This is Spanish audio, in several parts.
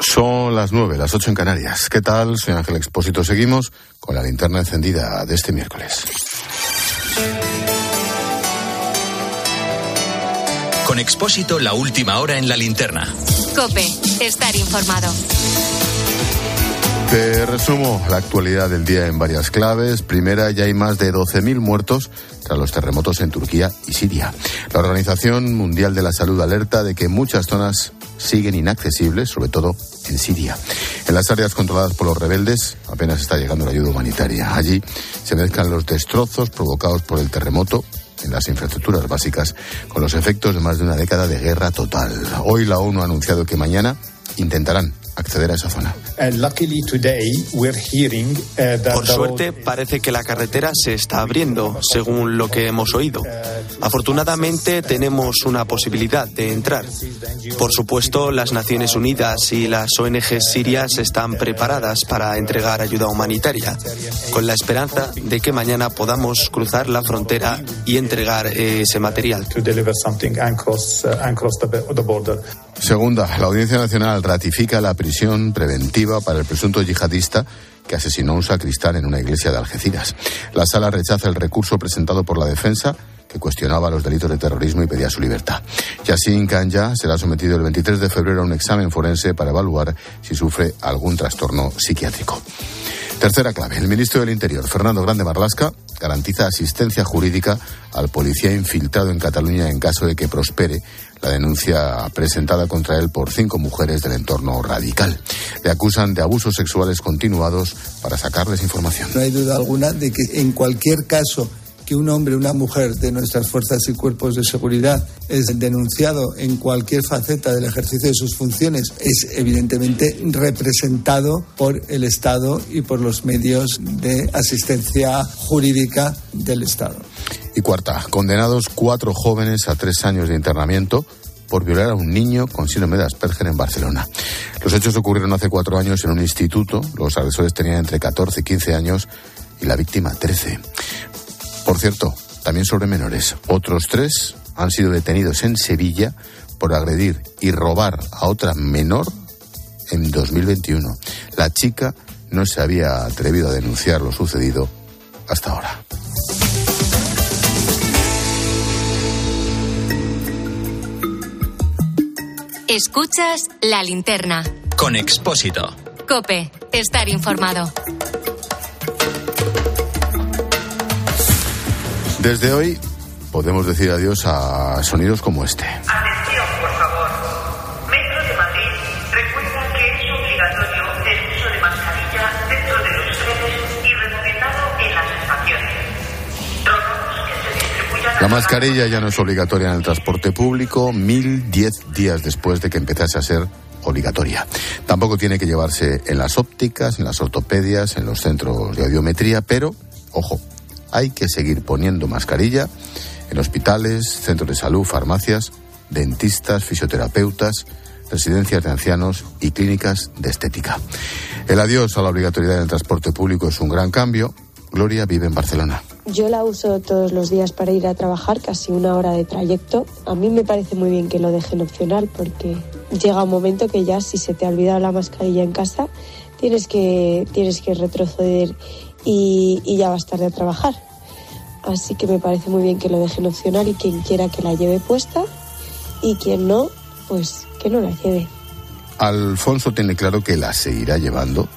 Son las nueve, las ocho en Canarias. ¿Qué tal? Soy Ángel Expósito. Seguimos con la linterna encendida de este miércoles. Con Expósito, la última hora en la linterna. Cope, estar informado. Te resumo la actualidad del día en varias claves. Primera, ya hay más de 12.000 muertos tras los terremotos en Turquía y Siria. La Organización Mundial de la Salud alerta de que muchas zonas siguen inaccesibles, sobre todo en Siria. En las áreas controladas por los rebeldes apenas está llegando la ayuda humanitaria. Allí se mezclan los destrozos provocados por el terremoto en las infraestructuras básicas con los efectos de más de una década de guerra total. Hoy la ONU ha anunciado que mañana intentarán acceder a esa zona. Uh, Por suerte, parece que la carretera se está abriendo, según lo que hemos oído. Afortunadamente, tenemos una posibilidad de entrar. Por supuesto, las Naciones Unidas y las ONG sirias están preparadas para entregar ayuda humanitaria, con la esperanza de que mañana podamos cruzar la frontera y entregar ese material. Segunda, la Audiencia Nacional ratifica la prisión preventiva para el presunto yihadista que asesinó a un sacristán en una iglesia de Algeciras. La sala rechaza el recurso presentado por la defensa que cuestionaba los delitos de terrorismo y pedía su libertad. Yassin Kanya será sometido el 23 de febrero a un examen forense para evaluar si sufre algún trastorno psiquiátrico. Tercera clave. El ministro del Interior, Fernando Grande Marlasca, garantiza asistencia jurídica al policía infiltrado en Cataluña en caso de que prospere la denuncia presentada contra él por cinco mujeres del entorno radical. Le acusan de abusos sexuales continuados para sacarles información. No hay duda alguna de que en cualquier caso que un hombre o una mujer de nuestras fuerzas y cuerpos de seguridad es denunciado en cualquier faceta del ejercicio de sus funciones es evidentemente representado por el Estado y por los medios de asistencia jurídica del Estado. Y cuarta, condenados cuatro jóvenes a tres años de internamiento por violar a un niño con síndrome de Asperger en Barcelona. Los hechos ocurrieron hace cuatro años en un instituto. Los agresores tenían entre 14 y 15 años y la víctima 13. Por cierto, también sobre menores. Otros tres han sido detenidos en Sevilla por agredir y robar a otra menor en 2021. La chica no se había atrevido a denunciar lo sucedido hasta ahora. Escuchas la linterna. Con Expósito. Cope, estar informado. Desde hoy podemos decir adiós a sonidos como este. Atención, La mascarilla ya no es obligatoria en el transporte público, mil diez días después de que empezase a ser obligatoria. Tampoco tiene que llevarse en las ópticas, en las ortopedias, en los centros de audiometría, pero, ojo, hay que seguir poniendo mascarilla en hospitales, centros de salud, farmacias, dentistas, fisioterapeutas, residencias de ancianos y clínicas de estética. El adiós a la obligatoriedad del transporte público es un gran cambio. Gloria vive en Barcelona. Yo la uso todos los días para ir a trabajar, casi una hora de trayecto. A mí me parece muy bien que lo dejen opcional porque llega un momento que ya si se te ha olvidado la mascarilla en casa, tienes que, tienes que retroceder y, y ya vas tarde a trabajar. Así que me parece muy bien que lo dejen opcional y quien quiera que la lleve puesta y quien no, pues que no la lleve. Alfonso tiene claro que la seguirá llevando.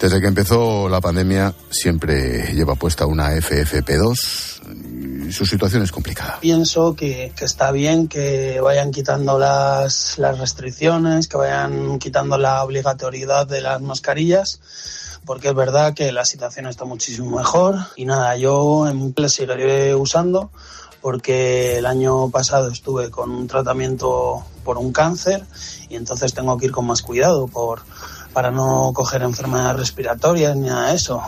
Desde que empezó la pandemia siempre lleva puesta una FFP2 y su situación es complicada. Pienso que, está bien que vayan quitando las, las restricciones, que vayan quitando la obligatoriedad de las mascarillas porque es verdad que la situación está muchísimo mejor y nada, yo en la seguiré usando porque el año pasado estuve con un tratamiento por un cáncer y entonces tengo que ir con más cuidado por, para no coger enfermedades respiratorias ni nada de eso.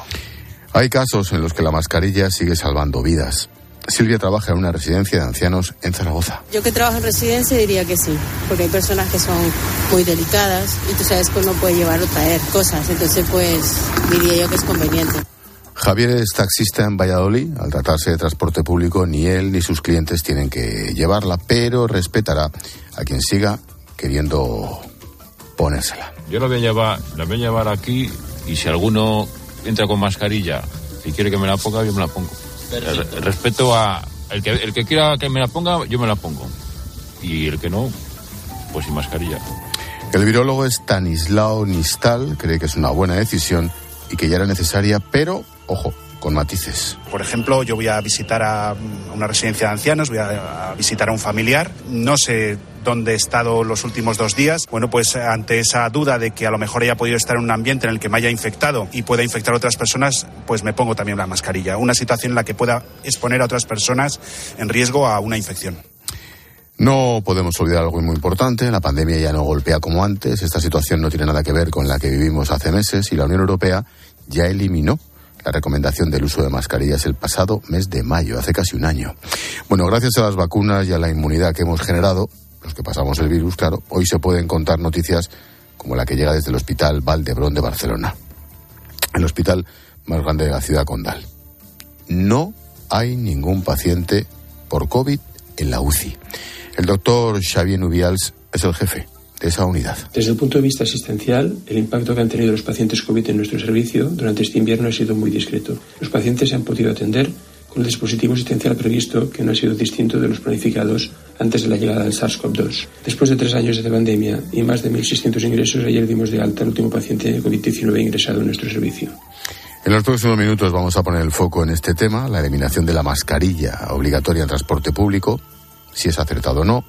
Hay casos en los que la mascarilla sigue salvando vidas. Silvia trabaja en una residencia de ancianos en Zaragoza. Yo que trabajo en residencia diría que sí, porque hay personas que son muy delicadas y tú sabes que uno puede llevar o traer cosas, entonces pues diría yo que es conveniente. Javier es taxista en Valladolid. Al tratarse de transporte público, ni él ni sus clientes tienen que llevarla, pero respetará a quien siga queriendo ponérsela. Yo la voy a llevar, la voy a llevar aquí y si alguno entra con mascarilla y quiere que me la ponga, yo me la pongo. Respeto a el que, el que quiera que me la ponga, yo me la pongo. Y el que no, pues sin mascarilla. El virólogo Stanislao Nistal cree que es una buena decisión y que ya era necesaria, pero, ojo, con matices. Por ejemplo, yo voy a visitar a una residencia de ancianos, voy a, visitar a un familiar, no sé dónde he estado los últimos dos días. Bueno, pues ante esa duda de que a lo mejor haya podido estar en un ambiente en el que me haya infectado y pueda infectar a otras personas, pues me pongo también la mascarilla. Una situación en la que pueda exponer a otras personas en riesgo a una infección. No podemos olvidar algo muy importante. La pandemia ya no golpea como antes. Esta situación no tiene nada que ver con la que vivimos hace meses y la Unión Europea ya eliminó la recomendación del uso de mascarillas el pasado mes de mayo, hace casi un año. Bueno, gracias a las vacunas y a la inmunidad que hemos generado, los que pasamos el virus, claro, hoy se pueden contar noticias como la que llega desde el Hospital Valdebrón de Barcelona, el hospital más grande de la ciudad condal. No hay ningún paciente por COVID en la UCI. El doctor Xavier Nubials es el jefe de esa unidad. Desde el punto de vista asistencial, el impacto que han tenido los pacientes COVID en nuestro servicio durante este invierno ha sido muy discreto. Los pacientes se han podido atender con el dispositivo asistencial previsto, que no ha sido distinto de los planificados antes de la llegada del SARS-CoV-2. Después de tres años de pandemia y más de 1.600 ingresos, ayer dimos de alta al último paciente de COVID-19 ingresado en nuestro servicio. En los próximos minutos vamos a poner el foco en este tema, la eliminación de la mascarilla obligatoria en transporte público si es acertado o no,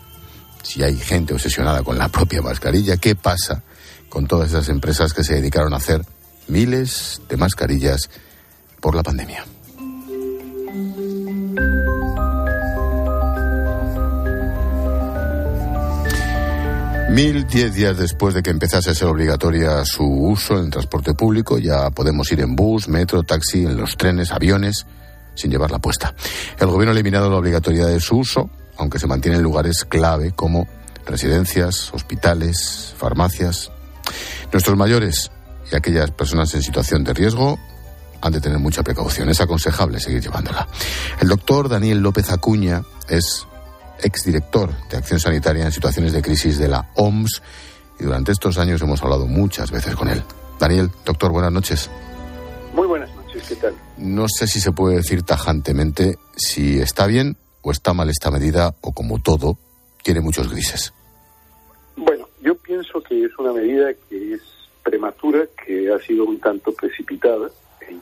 si hay gente obsesionada con la propia mascarilla, qué pasa con todas esas empresas que se dedicaron a hacer miles de mascarillas por la pandemia. Mil diez días después de que empezase a ser obligatoria su uso en transporte público, ya podemos ir en bus, metro, taxi, en los trenes, aviones, sin llevarla puesta. El gobierno ha eliminado la obligatoriedad de su uso, aunque se mantiene en lugares clave como residencias, hospitales, farmacias. Nuestros mayores y aquellas personas en situación de riesgo han de tener mucha precaución. Es aconsejable seguir llevándola. El doctor Daniel López Acuña es exdirector de Acción Sanitaria en situaciones de crisis de la OMS y durante estos años hemos hablado muchas veces con él. Daniel, doctor, buenas noches. Muy buenas noches, ¿qué tal? No sé si se puede decir tajantemente si está bien o está mal esta medida o como todo tiene muchos grises? Bueno, yo pienso que es una medida que es prematura, que ha sido un tanto precipitada.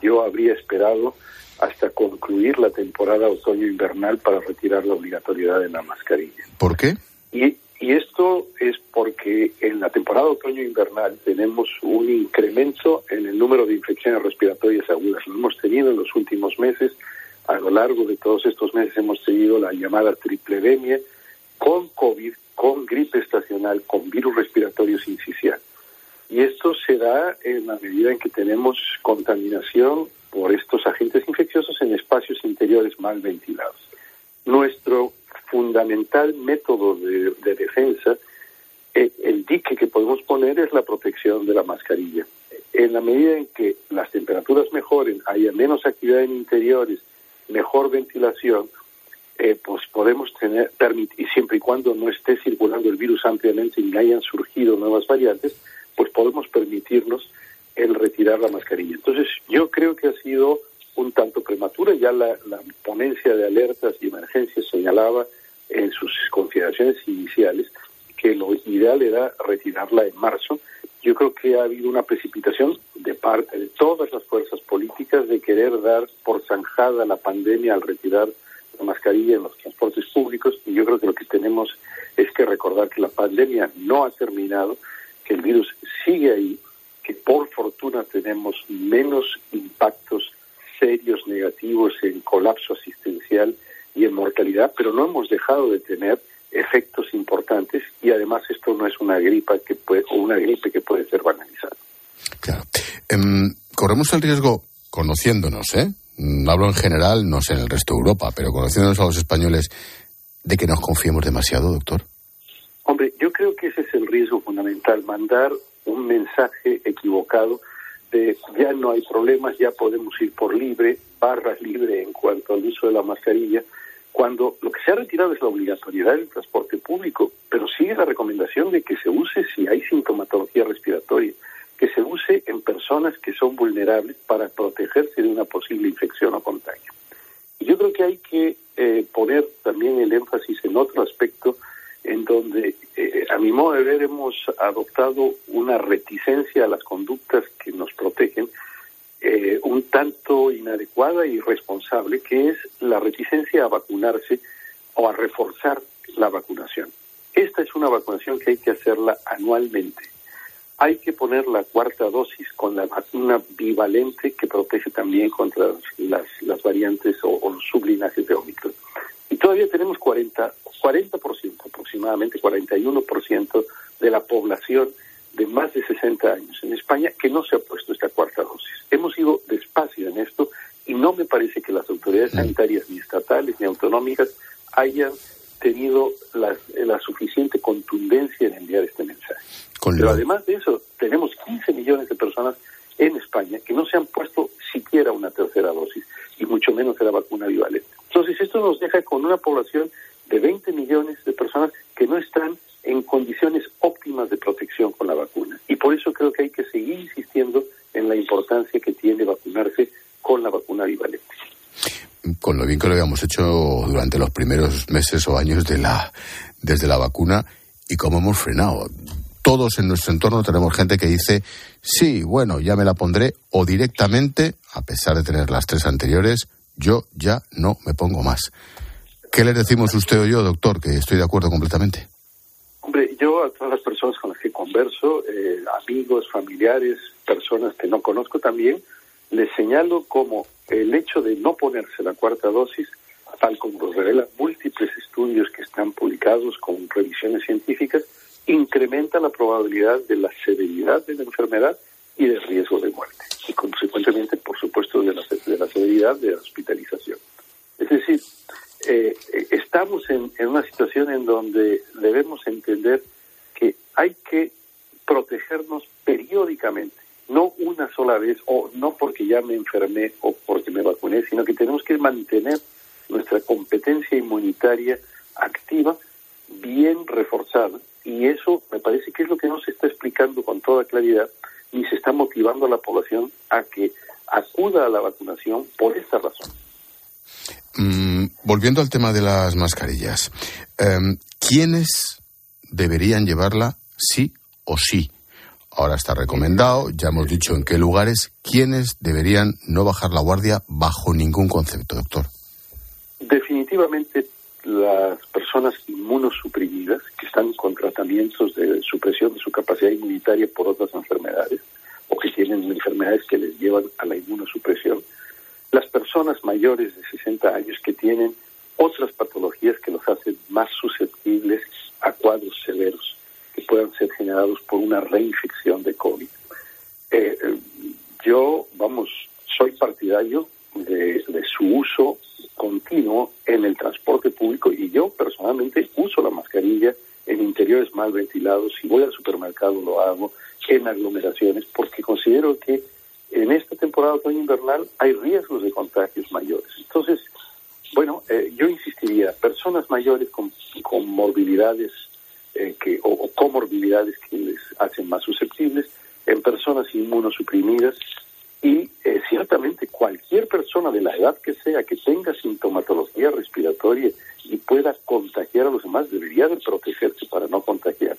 Yo habría esperado hasta concluir la temporada otoño-invernal para retirar la obligatoriedad de la mascarilla. ¿Por qué? Y, y esto es porque en la temporada otoño-invernal tenemos un incremento en el número de infecciones respiratorias agudas. Lo hemos tenido en los últimos meses a lo largo de todos estos meses hemos tenido la llamada tripledemia con COVID, con gripe estacional, con virus respiratorio sincicial. Y esto se da en la medida en que tenemos contaminación por estos agentes infecciosos en espacios interiores mal ventilados. Nuestro fundamental método de, defensa, eh, el dique que podemos poner es la protección de la mascarilla. En la medida en que las temperaturas mejoren, haya menos actividad en interiores, mejor ventilación, eh, pues podemos tener, permitir, siempre y cuando no esté circulando el virus ampliamente y no hayan surgido nuevas variantes, pues podemos permitirnos el retirar la mascarilla. Entonces, yo creo que ha sido un tanto prematura, ya la, la ponencia de alertas y emergencias señalaba en sus consideraciones iniciales que lo ideal era retirarla en marzo. Yo creo que ha habido una precipitación de parte de todas las fuerzas políticas de querer dar por zanjada la pandemia al retirar la mascarilla en los transportes públicos y yo creo que lo que tenemos es que recordar que la pandemia no ha terminado, que el virus sigue ahí, que por fortuna tenemos menos impactos serios negativos en colapso asistencial y en mortalidad, pero no hemos dejado de tener efectos importantes y además esto no es una gripa que puede, o una gripe que puede ser banalizada. Claro. Em, corremos el riesgo, conociéndonos, ¿eh? Mm, hablo en general, no sé en el resto de Europa, pero conociéndonos a los españoles, de que nos confiemos demasiado, doctor. Hombre, yo creo que ese es el riesgo fundamental, mandar un mensaje equivocado de ya no hay problemas, ya podemos ir por libre, barras libre en cuanto al uso de la mascarilla, cuando lo que se ha retirado es la obligatoriedad del transporte público, pero sigue la recomendación de que se use si hay sintomatología respiratoria, que se use en personas que son vulnerables para protegerse de una posible infección o contagio. Y yo creo que hay que eh, poner también el énfasis en otro aspecto en donde, eh, a mi modo de ver, hemos adoptado una reticencia a las conductas que nos protegen, eh, un tanto inadecuada y irresponsable, que es la reticencia a vacunarse o a reforzar la vacunación. Esta es una vacunación que hay que hacerla anualmente. Hay que poner la cuarta dosis con la vacuna bivalente que protege también contra las, las variantes o, los sublinajes de Omicron. Y todavía tenemos 40, 40% aproximadamente, 41% de la población de más de 60 años en España que no se ha puesto esta cuarta dosis. Hemos ido despacio en esto y no me parece que las autoridades sanitarias, ni estatales ni autonómicas, hayan tenido la, la suficiente contundencia en enviar este mensaje. Pero además de eso, tenemos 15 millones de personas en España que no se han puesto siquiera una tercera dosis y mucho menos de la vacuna bivalente. Entonces, esto nos deja con una población de 20 millones de personas que no están en condiciones óptimas de protección con la vacuna. Y por eso creo que hay que seguir insistiendo en la importancia que tiene vacunarse con la vacuna bivalente. Con lo bien que lo habíamos hecho durante los primeros meses o años de la, desde la vacuna y cómo hemos frenado. Todos en nuestro entorno tenemos gente que dice, sí, bueno, ya me la pondré, o directamente, a pesar de tener las tres anteriores, yo ya no me pongo más. ¿Qué le decimos usted o yo, doctor? Que estoy de acuerdo completamente. Hombre, yo a todas las personas con las que converso, eh, amigos, familiares, personas que no conozco también, les señalo como el hecho de no ponerse la cuarta dosis, tal como lo revelan múltiples estudios que están publicados con revisiones científicas, incrementa la probabilidad de la severidad de la enfermedad y del riesgo de muerte. Y consecuentemente, por supuesto, de la, de la severidad de la hospitalización. Es decir, eh, estamos en, en, una situación en donde debemos entender que hay que protegernos periódicamente, no una sola vez o no porque ya me enfermé o porque me vacuné, sino que tenemos que mantener nuestra competencia inmunitaria activa, bien reforzada. Y eso me parece que es lo que no se está explicando con toda claridad, ni se está motivando a la población a que acuda a la vacunación por esta razón. Mm, volviendo al tema de las mascarillas, eh, ¿quiénes deberían llevarla sí o sí? Ahora está recomendado, ya hemos dicho en qué lugares, ¿quiénes deberían no bajar la guardia bajo ningún concepto, doctor? Definitivamente las personas inmunosuprimidas que están con tratamientos de supresión de su capacidad inmunitaria por otras enfermedades o que tienen enfermedades que les llevan a la inmunosupresión, las personas mayores de 60 años que tienen otras patologías que los hacen más susceptibles a cuadros severos que puedan ser generados por una reinfección de COVID. Eh, yo, vamos, soy partidario de, de, su uso continuo en el transporte público y yo personalmente uso la mascarilla en interiores mal ventilados. Si voy al supermercado lo hago, en aglomeraciones, porque considero que en esta temporada otoño-invernal hay riesgos de contagios mayores. Entonces, bueno, eh, yo insistiría, personas mayores con, con morbilidades eh, que, o, o, comorbilidades que les hacen más susceptibles, en personas inmunosuprimidas y eh, ciertamente cualquier persona de la edad que sea que tenga sintomatología respiratoria y pueda contagiar a los demás debería de protegerse para no contagiar.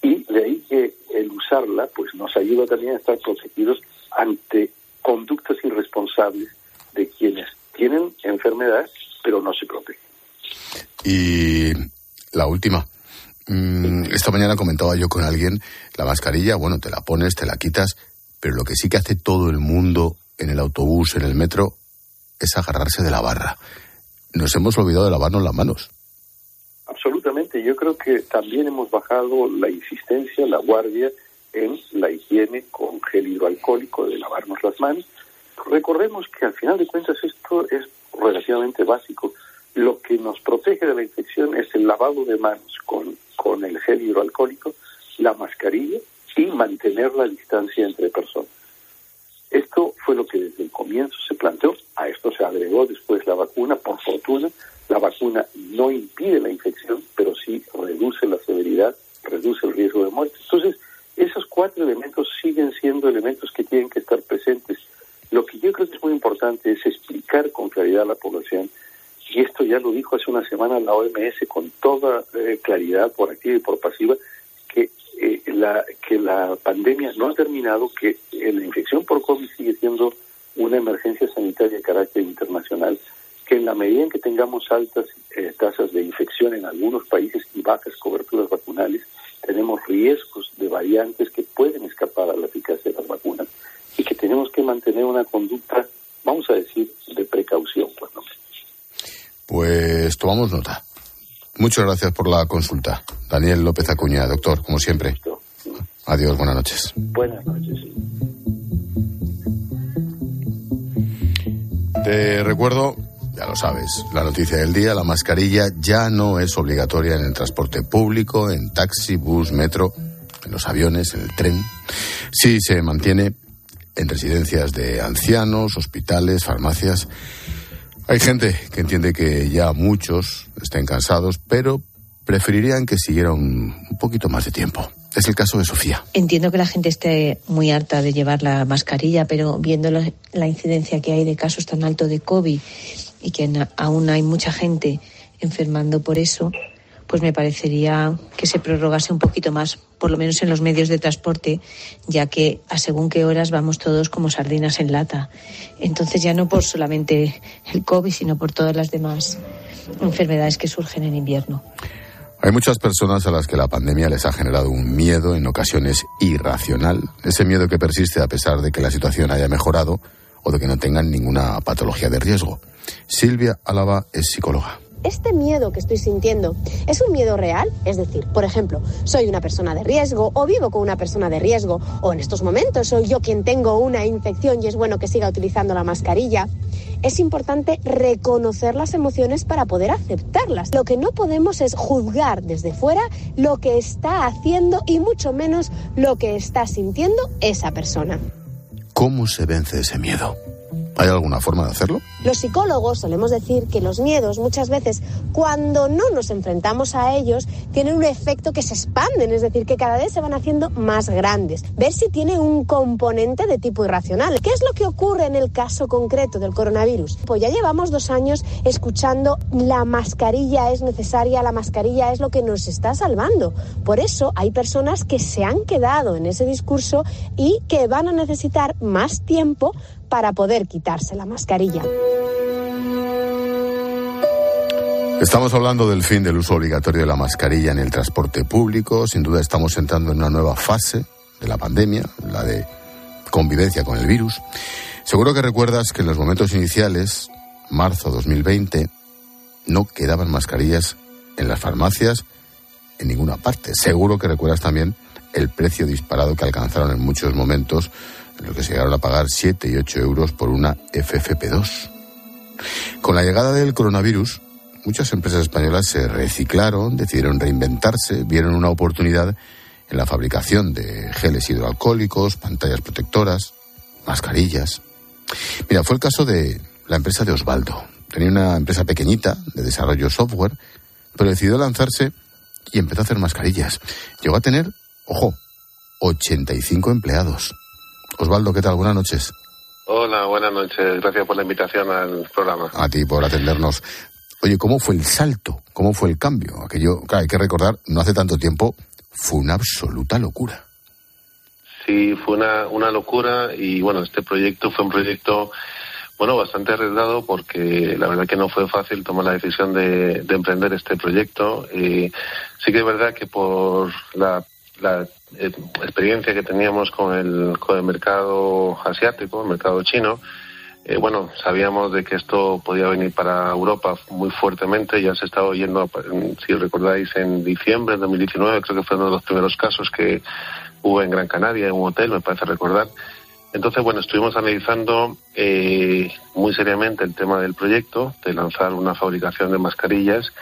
Y de ahí que el usarla pues nos ayuda también a estar protegidos ante conductas irresponsables de quienes tienen enfermedad pero no se protegen. Y la última. Mm, esta mañana comentaba yo con alguien la mascarilla, bueno, te la pones, te la quitas, pero lo que sí que hace todo el mundo en el autobús, en el metro, es agarrarse de la barra. Nos hemos olvidado de lavarnos las manos. Absolutamente. Yo creo que también hemos bajado la insistencia, la guardia en la higiene con gel hidroalcohólico, de lavarnos las manos. Recordemos que al final de cuentas esto es relativamente básico. Lo que nos protege de la infección es el lavado de manos con, con el gel hidroalcohólico, la mascarilla y mantener la distancia entre personas. Esto fue lo que desde el comienzo se planteó. A esto se agregó después la vacuna. Por fortuna, la vacuna no impide la infección, pero sí reduce la severidad, reduce el riesgo de muerte. Entonces, elementos que tienen que estar presentes. Lo que yo creo que es muy importante es explicar con claridad a la población, y esto ya lo dijo hace una semana la OMS con toda eh, claridad, por activa y por pasiva, que, eh, la, que la pandemia no ha terminado, que la infección por COVID sigue siendo una emergencia sanitaria de carácter internacional, que en la medida en que tengamos altas eh, tasas de infección en algunos países y bajas coberturas vacunales, tenemos riesgos de variantes que pueden escapar a la eficacia de las vacunas y que tenemos que mantener una conducta, vamos a decir, de precaución. Pues, pues tomamos nota. Muchas gracias por la consulta. Daniel López Acuña, doctor, como siempre. Adiós, buenas noches. Buenas noches. Te recuerdo ya lo sabes, la noticia del día, la mascarilla ya no es obligatoria en el transporte público, en taxi, bus, metro, en los aviones, en el tren. Sí se mantiene en residencias de ancianos, hospitales, farmacias. Hay gente que entiende que ya muchos estén cansados, pero preferirían que siguiera un, poquito más de tiempo. Es el caso de Sofía. Entiendo que la gente esté muy harta de llevar la mascarilla, pero viendo la, la incidencia que hay de casos tan altos de COVID y que aún hay mucha gente enfermando por eso, pues me parecería que se prorrogase un poquito más, por lo menos en los medios de transporte, ya que a según qué horas vamos todos como sardinas en lata. Entonces ya no por solamente el COVID, sino por todas las demás enfermedades que surgen en invierno. Hay muchas personas a las que la pandemia les ha generado un miedo, en ocasiones irracional, ese miedo que persiste a pesar de que la situación haya mejorado o de que no tengan ninguna patología de riesgo. Silvia Álava es psicóloga este miedo que estoy sintiendo es un miedo real, es decir, por ejemplo, soy una persona de riesgo o vivo con una persona de riesgo o en estos momentos soy yo quien tengo una infección y es bueno que siga utilizando la mascarilla. Es importante reconocer las emociones para poder aceptarlas. Lo que no podemos es juzgar desde fuera lo que está haciendo y mucho menos lo que está sintiendo esa persona. ¿Cómo se vence ese miedo? ¿Hay alguna forma de hacerlo? Los psicólogos solemos decir que los miedos muchas veces, cuando no nos enfrentamos a ellos, tienen un efecto que se expanden, es decir, que cada vez se van haciendo más grandes. Ver si tiene un componente de tipo irracional. ¿Qué es lo que ocurre en el caso concreto del coronavirus? Pues ya llevamos dos años escuchando la mascarilla es necesaria, la mascarilla es lo que nos está salvando. Por eso hay personas que se han quedado en ese discurso y que van a necesitar más tiempo para poder quitarse la mascarilla. Estamos hablando del fin del uso obligatorio de la mascarilla en el transporte público. Sin duda estamos entrando en una nueva fase de la pandemia, la de convivencia con el virus. Seguro que recuerdas que en los momentos iniciales, marzo 2020, no quedaban mascarillas en las farmacias en ninguna parte. Seguro que recuerdas también el precio disparado que alcanzaron en muchos momentos en lo que se llegaron a pagar 7 y 8 euros por una FFP2. Con la llegada del coronavirus, muchas empresas españolas se reciclaron, decidieron reinventarse, vieron una oportunidad en la fabricación de geles hidroalcohólicos, pantallas protectoras, mascarillas. Mira, fue el caso de la empresa de Osvaldo. Tenía una empresa pequeñita de desarrollo software, pero decidió lanzarse y empezó a hacer mascarillas. Llegó a tener, ojo, 85 empleados. Osvaldo, ¿qué tal? Buenas noches. Hola, buenas noches. Gracias por la invitación al programa. A ti por atendernos. Oye, ¿cómo fue el salto? ¿Cómo fue el cambio? Aquello, claro, hay que recordar, no hace tanto tiempo, fue una absoluta locura. Sí, fue una, una locura y bueno, este proyecto fue un proyecto, bueno, bastante arriesgado porque la verdad que no fue fácil tomar la decisión de, de emprender este proyecto. Y sí que es verdad que por la la eh, experiencia que teníamos con el, con el mercado asiático, el mercado chino, eh, bueno, sabíamos de que esto podía venir para Europa muy fuertemente. Ya se estaba oyendo, si recordáis, en diciembre de 2019, creo que fue uno de los primeros casos que hubo en Gran Canaria, en un hotel, me parece recordar. Entonces, bueno, estuvimos analizando eh, muy seriamente el tema del proyecto, de lanzar una fabricación de mascarillas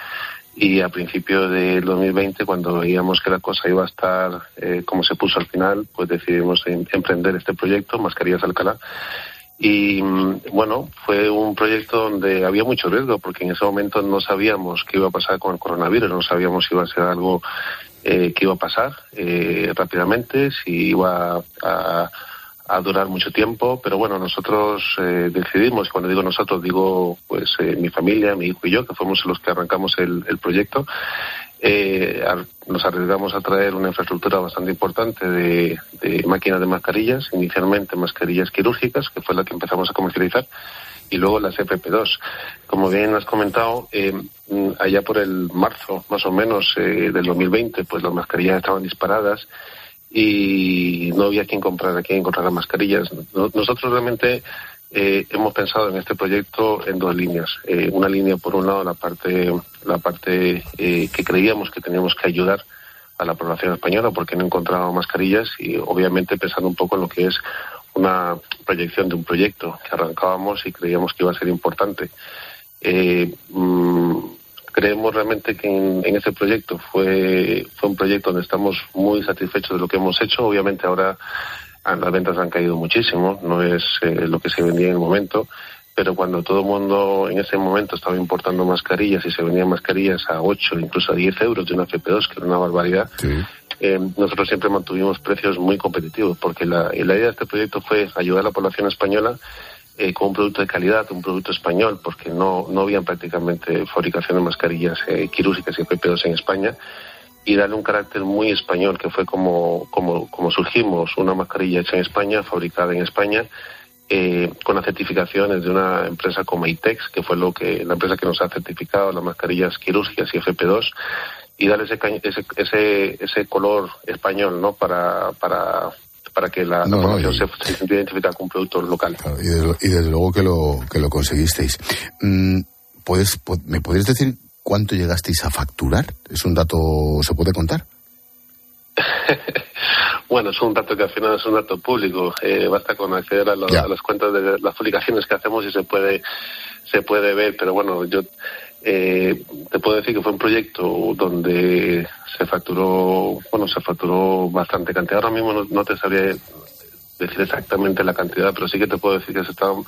y a principios del 2020, cuando veíamos que la cosa iba a estar eh, como se puso al final, pues decidimos em, emprender este proyecto, Mascarillas Alcalá. Y mm, bueno, fue un proyecto donde había mucho riesgo porque en ese momento no sabíamos qué iba a pasar con el coronavirus, no sabíamos si iba a ser algo eh, que iba a pasar eh, rápidamente, si iba a, durar mucho tiempo, pero bueno, nosotros eh, decidimos, cuando digo nosotros digo pues eh, mi familia, mi hijo y yo, que fuimos los que arrancamos el, proyecto, eh, nos arriesgamos a traer una infraestructura bastante importante de, de, máquinas de mascarillas, inicialmente mascarillas quirúrgicas, que fue la que empezamos a comercializar, y luego las FP2. Como bien has comentado, eh, allá por el marzo, más o menos, eh, del 2020, pues las mascarillas estaban disparadas y no había quien comprar, quien encontrar las mascarillas. Nosotros realmente eh, hemos pensado en este proyecto en dos líneas. Eh, una línea, por un lado, la parte, la parte eh, que creíamos que teníamos que ayudar a la población española porque no encontraba mascarillas y obviamente pensando un poco en lo que es una proyección de un proyecto que arrancábamos y creíamos que iba a ser importante. Mmm, creemos realmente que en, en este proyecto fue, fue un proyecto donde estamos muy satisfechos de lo que hemos hecho. Obviamente ahora las ventas han caído muchísimo, no es eh, lo que se vendía en el momento, pero cuando todo el mundo en ese momento estaba importando mascarillas y se vendían mascarillas a 8, incluso a 10 euros de una FP2, que era una barbaridad, sí. eh, nosotros siempre mantuvimos precios muy competitivos, porque la, la idea de este proyecto fue ayudar a la población española eh, con un producto de calidad, un producto español, porque no, no había prácticamente fabricación de mascarillas eh, quirúrgicas y FP2 en España y darle un carácter muy español, que fue como, como, como surgimos, una mascarilla hecha en España, fabricada en España, eh, con las certificaciones de una empresa como ITEX, que fue lo que la empresa que nos ha certificado las mascarillas quirúrgicas y FP2, y darle ese, ese, ese, ese color español, ¿no? Para, para, para que la, No, la no, y- se, se sintiera identificada con productos locales. Y desde, y desde luego que lo, que lo conseguisteis. Mm, ¿puedes, pu- ¿Me podrías decir cuánto llegasteis a facturar? ¿Es un dato, se puede contar? Bueno, es un dato que al final es un dato público. Eh, basta con acceder a, lo- a las cuentas de las publicaciones que hacemos y se puede se puede ver. Pero bueno, yo eh, te puedo decir que fue un proyecto donde se facturó, bueno, se facturó bastante cantidad. Ahora mismo no, no te sabría decir exactamente la cantidad, pero sí que te puedo decir que se estaban,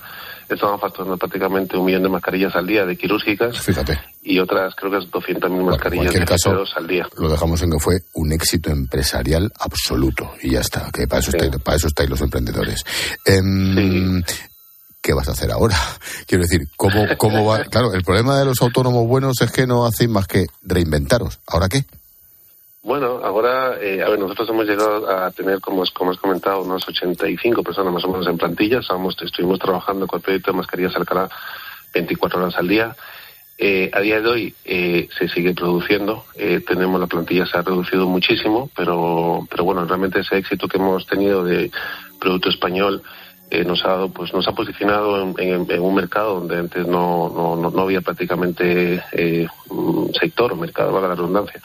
estaban facturando prácticamente un millón de mascarillas al día de quirúrgicas Fíjate. y otras creo que es 200.000 en mascarillas de caso, FP2 al día. lo dejamos en que fue un éxito empresarial absoluto. Y ya está, que para eso, estáis, para eso estáis los emprendedores. Em, ¿Qué vas a hacer ahora? Quiero decir, ¿cómo, ¿cómo va? Claro, el problema de los autónomos buenos es que no hacéis más que reinventaros. ¿Ahora qué? Bueno, ahora, eh, a ver, nosotros hemos llegado a tener, como, has- como has comentado, unos 85 personas más o menos en plantilla. Estuvimos trabajando con el proyecto de mascarillas Alcalá 24 horas al día. Eh, a día de hoy eh, se sigue produciendo. Eh, tenemos la plantilla se ha reducido muchísimo, pero, pero bueno, realmente ese éxito que hemos tenido de producto español eh, nos ha dado, pues nos ha posicionado en, un mercado donde antes no, no, no, había prácticamente eh, sector o mercado, valga la redundancia.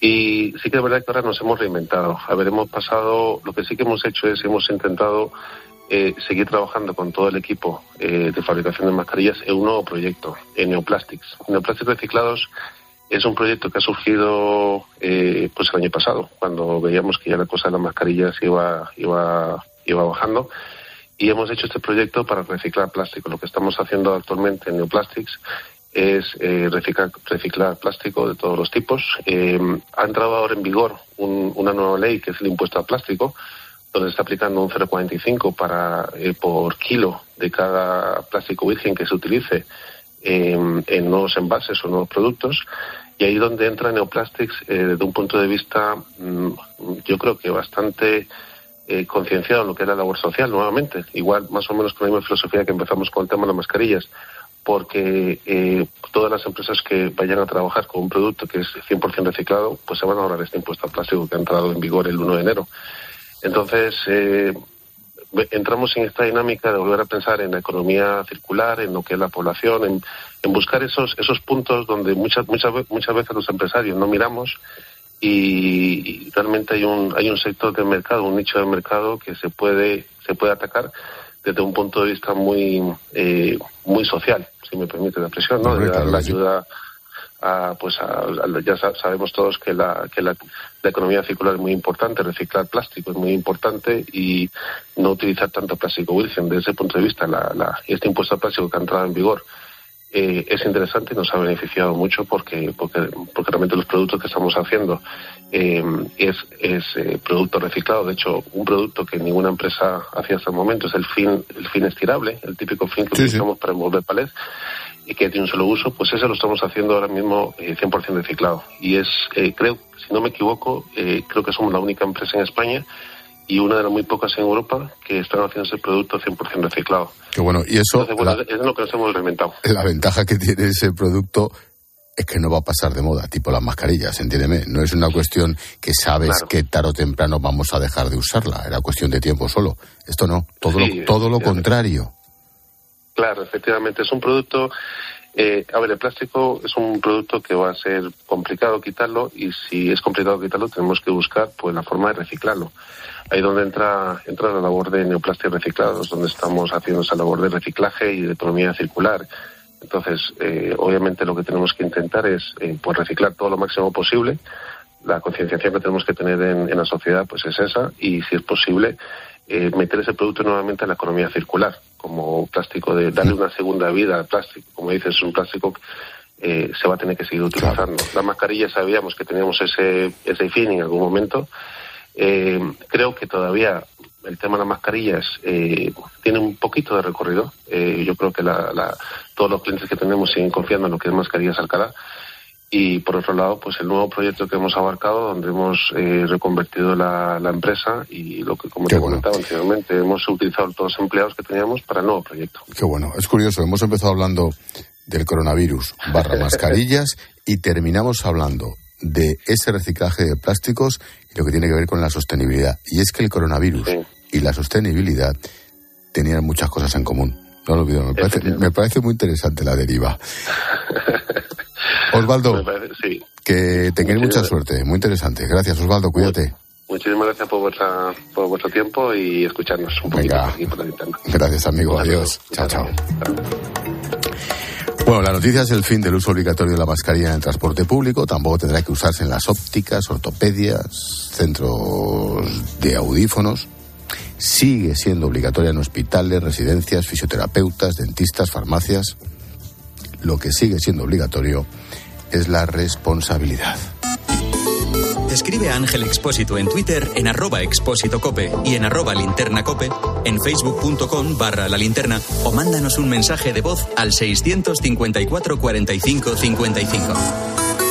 Y sí que es verdad que ahora nos hemos reinventado. A pasado, lo que sí que hemos hecho es hemos intentado eh, seguir trabajando con todo el equipo eh, de fabricación de mascarillas en un nuevo proyecto, en Neoplastics. Neoplastics Reciclados es un proyecto que ha surgido eh, pues el año pasado, cuando veíamos que ya la cosa de las mascarillas iba, iba, iba bajando. Y hemos hecho este proyecto para reciclar plástico. Lo que estamos haciendo actualmente en Neoplastics es eh, reciclar, plástico de todos los tipos. Eh, ha entrado ahora en vigor un- una nueva ley que es el impuesto al plástico, donde se está aplicando un 0,45 para eh, por kilo de cada plástico virgen que se utilice en, en nuevos envases o nuevos productos. Y ahí donde entra Neoplastics eh, desde un punto de vista, mm, yo creo que bastante eh, concienciado en lo que es la labor social nuevamente. Igual, más o menos con la misma filosofía que empezamos con el tema de las mascarillas, porque eh, todas las empresas que vayan a trabajar con un producto que es 100% reciclado, pues se van a ahorrar este impuesto al plástico que ha entrado en vigor el 1 de enero. Entonces, eh, entramos en esta dinámica de volver a pensar en la economía circular, en lo que es la población, en, en buscar esos esos puntos donde muchas muchas muchas veces los empresarios no miramos y, y realmente hay un hay un sector de mercado, un nicho de mercado que se puede se puede atacar desde un punto de vista muy eh, muy social, si me permite la expresión, ¿no? De dar la sí. ayuda a, pues ya sabemos todos que, la, que la, economía circular es muy importante, reciclar plástico es muy importante y no utilizar tanto plástico virgen. Desde ese punto de vista, la, este impuesto al plástico que ha entrado en vigor eh, es interesante y nos ha beneficiado mucho porque, porque, porque realmente los productos que estamos haciendo eh, es, es eh, producto reciclado. De hecho, un producto que ninguna empresa hacía hasta el momento es el fin, el fin estirable, el típico fin que utilizamos para envolver palés y que tiene un solo uso, pues ese lo estamos haciendo ahora mismo 100% reciclado. Y es, creo, si no me equivoco, creo que somos la única empresa en España y una de las muy pocas en Europa que están haciendo ese producto 100% reciclado. Qué bueno, y eso... es lo que nos hemos reinventado. La ventaja que tiene ese producto es que no va a pasar de moda, tipo las mascarillas, entiéndeme. No es una cuestión que sabes que tarde o temprano vamos a dejar de usarla, era cuestión de tiempo solo. Esto no, todo, lo, todo lo contrario. Claro, efectivamente, es un producto... Eh, a ver, el plástico es un producto que va a ser complicado quitarlo y si es complicado quitarlo tenemos que buscar pues la forma de reciclarlo ahí donde entra, entra la labor de neoplásticos reciclados, donde estamos haciendo esa labor de reciclaje y de economía circular. Entonces, eh, obviamente lo que tenemos que intentar es eh, pues reciclar todo lo máximo posible. La concienciación que tenemos que tener en, la sociedad pues es esa y, si es posible, meter ese producto nuevamente en la economía circular, como plástico, de darle una segunda vida al plástico. Como dices, es un plástico que se va a tener que seguir utilizando. La mascarilla sabíamos que teníamos ese, ese fin en algún momento eh, creo que todavía el tema de las mascarillas eh, tiene un poquito de recorrido. Eh, yo creo que todos los clientes que tenemos siguen confiando en lo que es mascarillas Alcalá. Y por otro lado, pues el nuevo proyecto que hemos abarcado, donde hemos reconvertido la, empresa y lo que, como te comentaba anteriormente, hemos utilizado todos los empleados que teníamos para el nuevo proyecto. Qué bueno. Es curioso, hemos empezado hablando del coronavirus barra mascarillas y terminamos hablando de ese reciclaje de plásticos y lo que tiene que ver con la sostenibilidad. Y es que el coronavirus y la sostenibilidad tenían muchas cosas en común. No lo olvido, me parece, muy interesante la deriva. Osvaldo, que tengáis mucha suerte, muy interesante. Gracias, Osvaldo, cuídate. Muchísimas gracias por, por vuestro tiempo y escucharnos un poquito aquí por la Gracias, amigo. Adiós. Chao, chao. Bueno, la noticia es el fin del uso obligatorio de la mascarilla en el transporte público. Tampoco tendrá que usarse en las ópticas, ortopedias, centros de audífonos. Sigue siendo obligatoria en hospitales, residencias, fisioterapeutas, dentistas, farmacias. Lo que sigue siendo obligatorio es la responsabilidad. Escribe a Ángel Expósito en Twitter en arroba expósito cope y en arroba linterna cope, en facebook.com barra la linterna o mándanos un mensaje de voz al 654 45 55.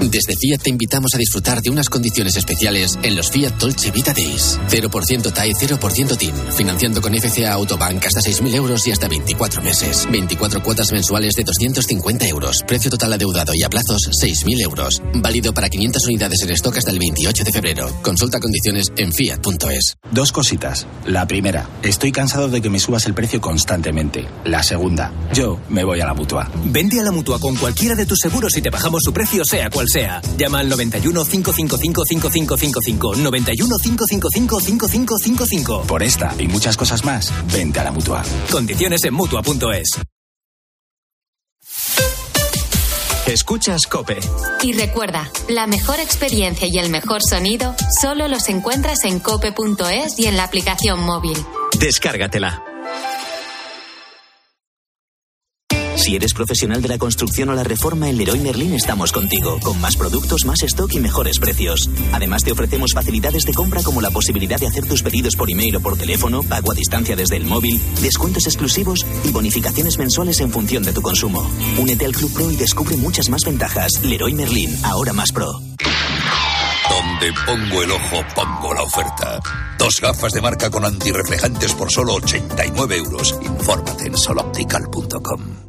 Desde Fiat te invitamos a disfrutar de unas condiciones especiales en los Fiat Dolce Vita Days. 0% TAE, 0% TIN. Financiando con FCA Autobank hasta 6.000 euros y hasta 24 meses. 24 cuotas mensuales de 250 euros. Precio total adeudado y a plazos 6.000 euros. Válido para 500 unidades en stock hasta el 28 de febrero. Consulta condiciones en fiat.es. Dos cositas. La primera, estoy cansado de que me subas el precio constantemente. La segunda, yo me voy a la mutua. Vente a la mutua con cualquiera de tus seguros y te bajamos su precio, sea cual sea. Llama al 91 555 5555. 91 555 5555. Por esta y muchas cosas más, vente a la mutua. Condiciones en mutua.es. Escuchas Cope. Y recuerda, la mejor experiencia y el mejor sonido solo los encuentras en cope.es y en la aplicación móvil. Descárgatela. Si eres profesional de la construcción o la reforma, en Leroy Merlin estamos contigo, con más productos, más stock y mejores precios. Además, te ofrecemos facilidades de compra como la posibilidad de hacer tus pedidos por email o por teléfono, pago a distancia desde el móvil, descuentos exclusivos y bonificaciones mensuales en función de tu consumo. Únete al Club Pro y descubre muchas más ventajas. Leroy Merlin, ahora más pro. Donde pongo el ojo, pongo la oferta. Dos gafas de marca con antirreflejantes por solo 89 euros. Infórmate en soloptical.com.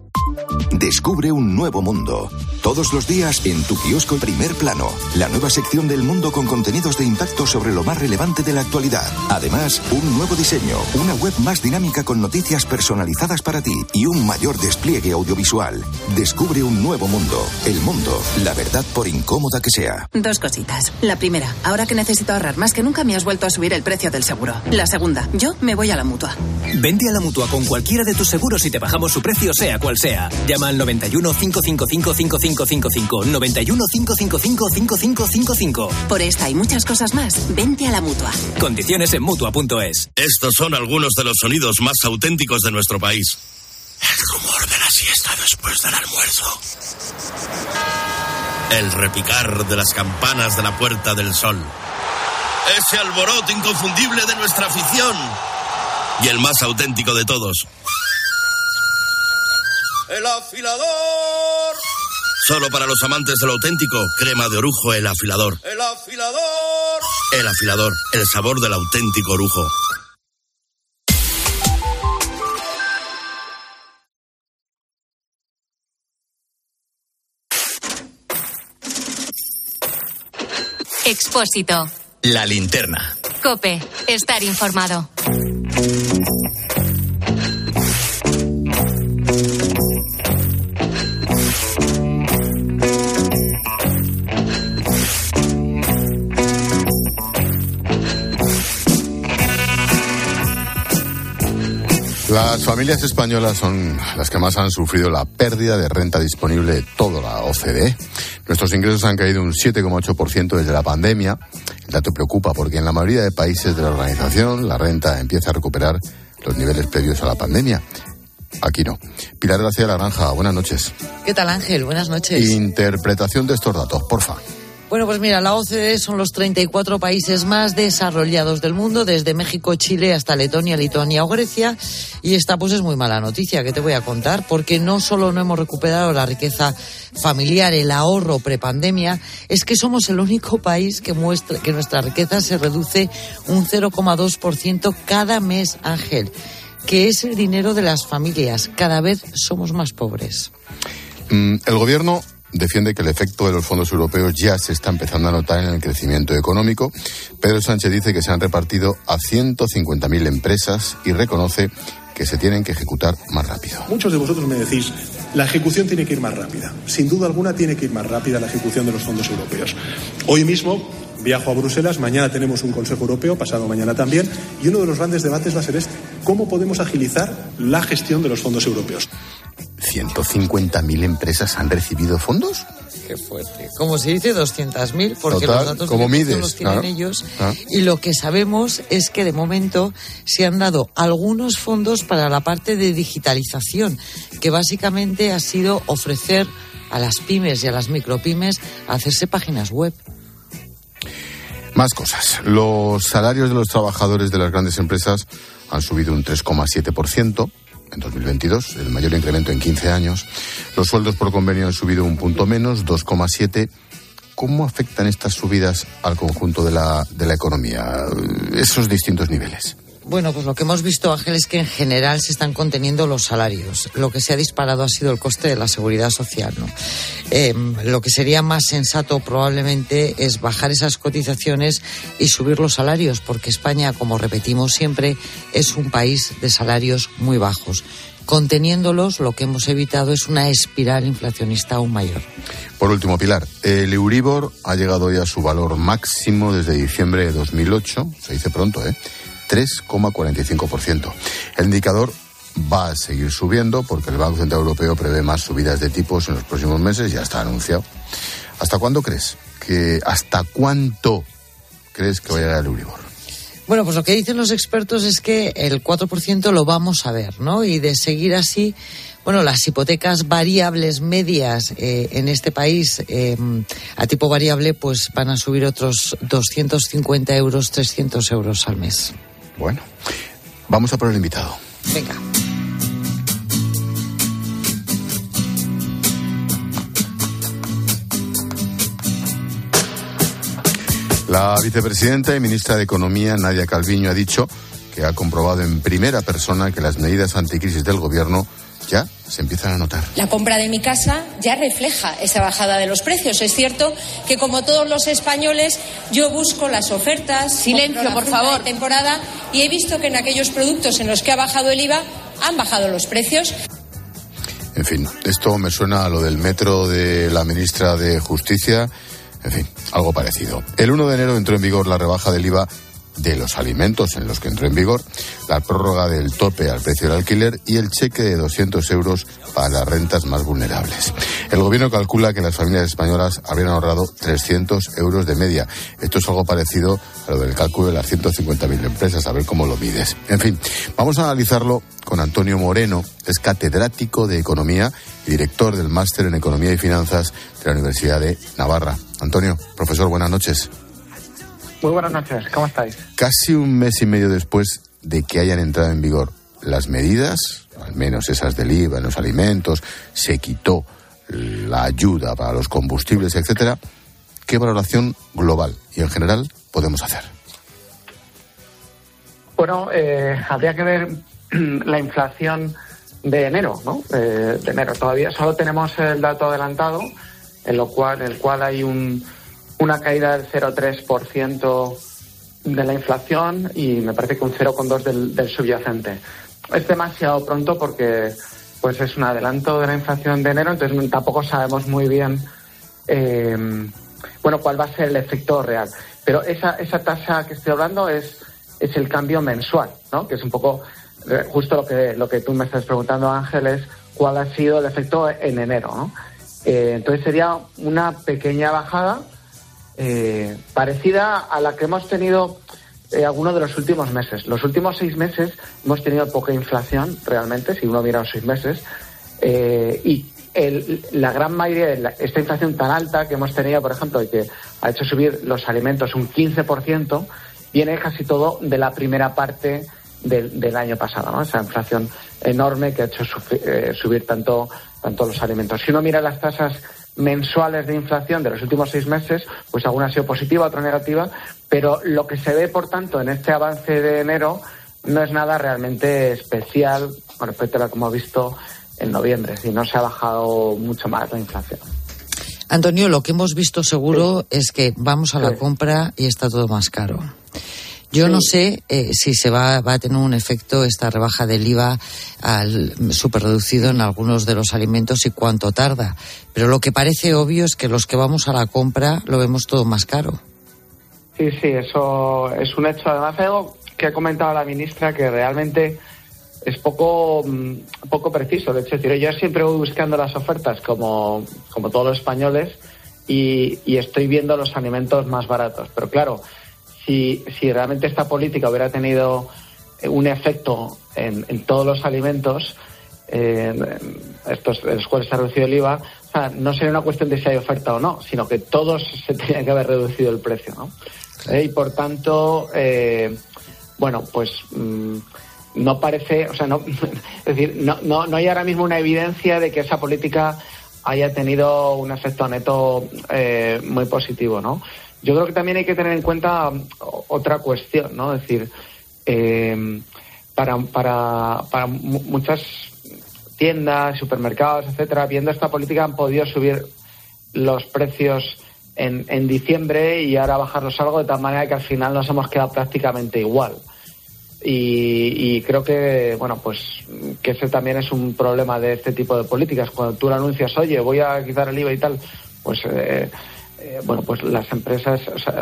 Descubre un nuevo mundo. Todos los días en tu kiosco Primer Plano, la nueva sección del mundo con contenidos de impacto sobre lo más relevante de la actualidad. Además, un nuevo diseño, una web más dinámica con noticias personalizadas para ti y un mayor despliegue audiovisual. Descubre un nuevo mundo. El mundo, la verdad por incómoda que sea. Dos cositas. La primera, ahora que necesito ahorrar más que nunca me has vuelto a subir el precio del seguro. La segunda, yo me voy a la mutua. Vende a la mutua con cualquiera de tus seguros y te bajamos su precio sea cual sea. Llama Llama al 91 555 5555. 91 555 5555. Por esta y muchas cosas más, vente a la mutua. Condiciones en mutua.es. Estos son algunos de los sonidos más auténticos de nuestro país. El rumor de la siesta después del almuerzo. El repicar de las campanas de la Puerta del Sol. Ese alboroto inconfundible de nuestra afición. Y el más auténtico de todos. El afilador. Solo para los amantes del auténtico, crema de orujo, el afilador. El afilador. El afilador, el sabor del auténtico orujo. Expósito. La linterna. Cope. Estar informado. Las familias españolas son las que más han sufrido la pérdida de renta disponible de toda la OCDE. Nuestros ingresos han caído un 7,8% desde la pandemia. El dato preocupa porque en la mayoría de países de la organización la renta empieza a recuperar los niveles previos a la pandemia. Aquí no. Pilar García La Granja, buenas noches. ¿Qué tal Ángel? Buenas noches. Interpretación de estos datos, porfa. Bueno, pues mira, la OCDE son los 34 países más desarrollados del mundo, desde México, Chile hasta Letonia, Lituania o Grecia. Y esta pues es muy mala noticia que te voy a contar, porque no solo no hemos recuperado la riqueza familiar, el ahorro prepandemia, es que somos el único país que muestra que nuestra riqueza se reduce un 0,2% cada mes, Ángel, que es el dinero de las familias. Cada vez somos más pobres. Mm, el gobierno defiende que el efecto de los fondos europeos ya se está empezando a notar en el crecimiento económico. Pedro Sánchez dice que se han repartido a 150.000 empresas y reconoce que se tienen que ejecutar más rápido. Muchos de vosotros me decís, la ejecución tiene que ir más rápida. Sin duda alguna tiene que ir más rápida la ejecución de los fondos europeos. Hoy mismo viajo a Bruselas, mañana tenemos un Consejo Europeo, pasado mañana también, y uno de los grandes debates va a ser este, ¿cómo podemos agilizar la gestión de los fondos europeos? ¿150.000 empresas han recibido fondos? Qué fuerte. Como se dice, 200.000, porque Total, los datos ¿cómo de mides? los tienen ellos. Ah. Y lo que sabemos es que de momento se han dado algunos fondos para la parte de digitalización, que básicamente ha sido ofrecer a las pymes y a las micropymes hacerse páginas web. Más cosas. Los salarios de los trabajadores de las grandes empresas han subido un 3,7% en 2022, el mayor incremento en 15 años. Los sueldos por convenio han subido un punto menos, 2,7%. ¿Cómo afectan estas subidas al conjunto de la, de la economía? Esos distintos niveles. Bueno, pues lo que hemos visto, Ángel, es que en general se están conteniendo los salarios. Lo que se ha disparado ha sido el coste de la seguridad social. ¿no? Eh, lo que sería más sensato probablemente es bajar esas cotizaciones y subir los salarios, porque España, como repetimos siempre, es un país de salarios muy bajos. Conteniéndolos, lo que hemos evitado es una espiral inflacionista aún mayor. Por último, Pilar, el Euribor ha llegado hoy a su valor máximo desde diciembre de 2008, se dice pronto, ¿eh? 3,45%. El indicador va a seguir subiendo porque el Banco Central Europeo prevé más subidas de tipos en los próximos meses, ya está anunciado. ¿Hasta cuándo crees que hasta cuánto crees que va a llegar el Euribor? Bueno, pues lo que dicen los expertos es que el 4% lo vamos a ver, ¿no? Y de seguir así, bueno, las hipotecas variables medias eh, en este país eh, a tipo variable, pues van a subir otros 250 euros, 300 euros al mes. Bueno, vamos a por el invitado. Venga. La vicepresidenta y ministra de Economía, Nadia Calviño, ha dicho que ha comprobado en primera persona que las medidas anticrisis del gobierno ya se empiezan a notar. La compra de mi casa ya refleja esa bajada de los precios. Es cierto que, como todos los españoles, yo busco las ofertas. Silencio, por de favor. temporada y he visto que en aquellos productos en los que ha bajado el IVA han bajado los precios. En fin, esto me suena a lo del metro de la ministra de Justicia. En fin, algo parecido. El 1 de enero entró en vigor la rebaja del IVA de los alimentos en los que entró en vigor, la prórroga del tope al precio del alquiler y el cheque de 200 euros para las rentas más vulnerables. El gobierno calcula que las familias españolas habrían ahorrado 300 euros de media. Esto es algo parecido a lo del cálculo de las 150.000 empresas, a ver cómo lo mides. En fin, vamos a analizarlo con Antonio Moreno, es catedrático de Economía y director del Máster en Economía y Finanzas de la Universidad de Navarra. Antonio, profesor, buenas noches. Muy buenas noches, ¿cómo estáis? Casi un mes y medio después de que hayan entrado en vigor las medidas, al menos esas del IVA en los alimentos, se quitó la ayuda para los combustibles, etcétera. ¿Qué valoración global y en general podemos hacer? Bueno, eh, habría que ver la inflación de enero, ¿no? Eh, de enero. Todavía solo tenemos el dato adelantado, en lo cual, en el cual hay un, una caída del 0,3% de la inflación y me parece que un 0,2 del, del subyacente. Es demasiado pronto porque pues es un adelanto de la inflación de enero, entonces tampoco sabemos muy bien eh, bueno cuál va a ser el efecto real. Pero esa, esa tasa que estoy hablando es, es el cambio mensual, ¿no? que es un poco eh, justo lo que, lo que tú me estás preguntando, Ángel, es cuál ha sido el efecto en enero. ¿no? Eh, entonces sería una pequeña bajada eh, parecida a la que hemos tenido eh, algunos de los últimos meses. Los últimos seis meses hemos tenido poca inflación realmente, si uno mira los seis meses, eh, y la gran mayoría de esta inflación tan alta que hemos tenido, por ejemplo, y que ha hecho subir los alimentos un 15%, viene casi todo de la primera parte del, año pasado, ¿no? Esa inflación enorme que ha hecho eh, subir tanto, tanto los alimentos. Si uno mira las tasas mensuales de inflación de los últimos seis meses, pues alguna ha sido positiva, otra negativa, pero lo que se ve, por tanto, en este avance de enero no es nada realmente especial con respecto a lo que hemos visto en noviembre, si no se ha bajado mucho más la inflación. Antonio, lo que hemos visto seguro es que vamos a la compra y está todo más caro. Yo no sé eh, si se va, va, a tener un efecto esta rebaja del IVA al reducido en algunos de los alimentos y cuánto tarda. Pero lo que parece obvio es que los que vamos a la compra lo vemos todo más caro. Sí, sí, eso es un hecho. Además, algo que ha comentado la ministra que realmente es poco, mm, poco preciso. De hecho, yo siempre voy buscando las ofertas como, como todos los españoles y, y estoy viendo los alimentos más baratos. Pero claro, si, si realmente esta política hubiera tenido eh, un efecto en, todos los alimentos, estos en los cuales se ha reducido el IVA, no sería una cuestión de si hay oferta o no, sino que todos se tenían que haber reducido el precio, ¿no? Eh, y por tanto, eh, bueno, pues mm, no parece, o sea, no, es decir, no, no, no hay ahora mismo una evidencia de que esa política haya tenido un efecto neto muy positivo, ¿no? Yo creo que también hay que tener en cuenta otra cuestión, ¿no? Es decir, eh, para, para, para muchas tiendas, supermercados, etcétera, viendo esta política han podido subir los precios en, en diciembre y ahora bajarlos algo de tal manera que al final nos hemos quedado prácticamente igual. Y, y, creo que, bueno, pues que ese también es un problema de este tipo de políticas. Cuando tú lo anuncias, oye, voy a quitar el IVA y tal, pues eh, eh, bueno, pues las empresas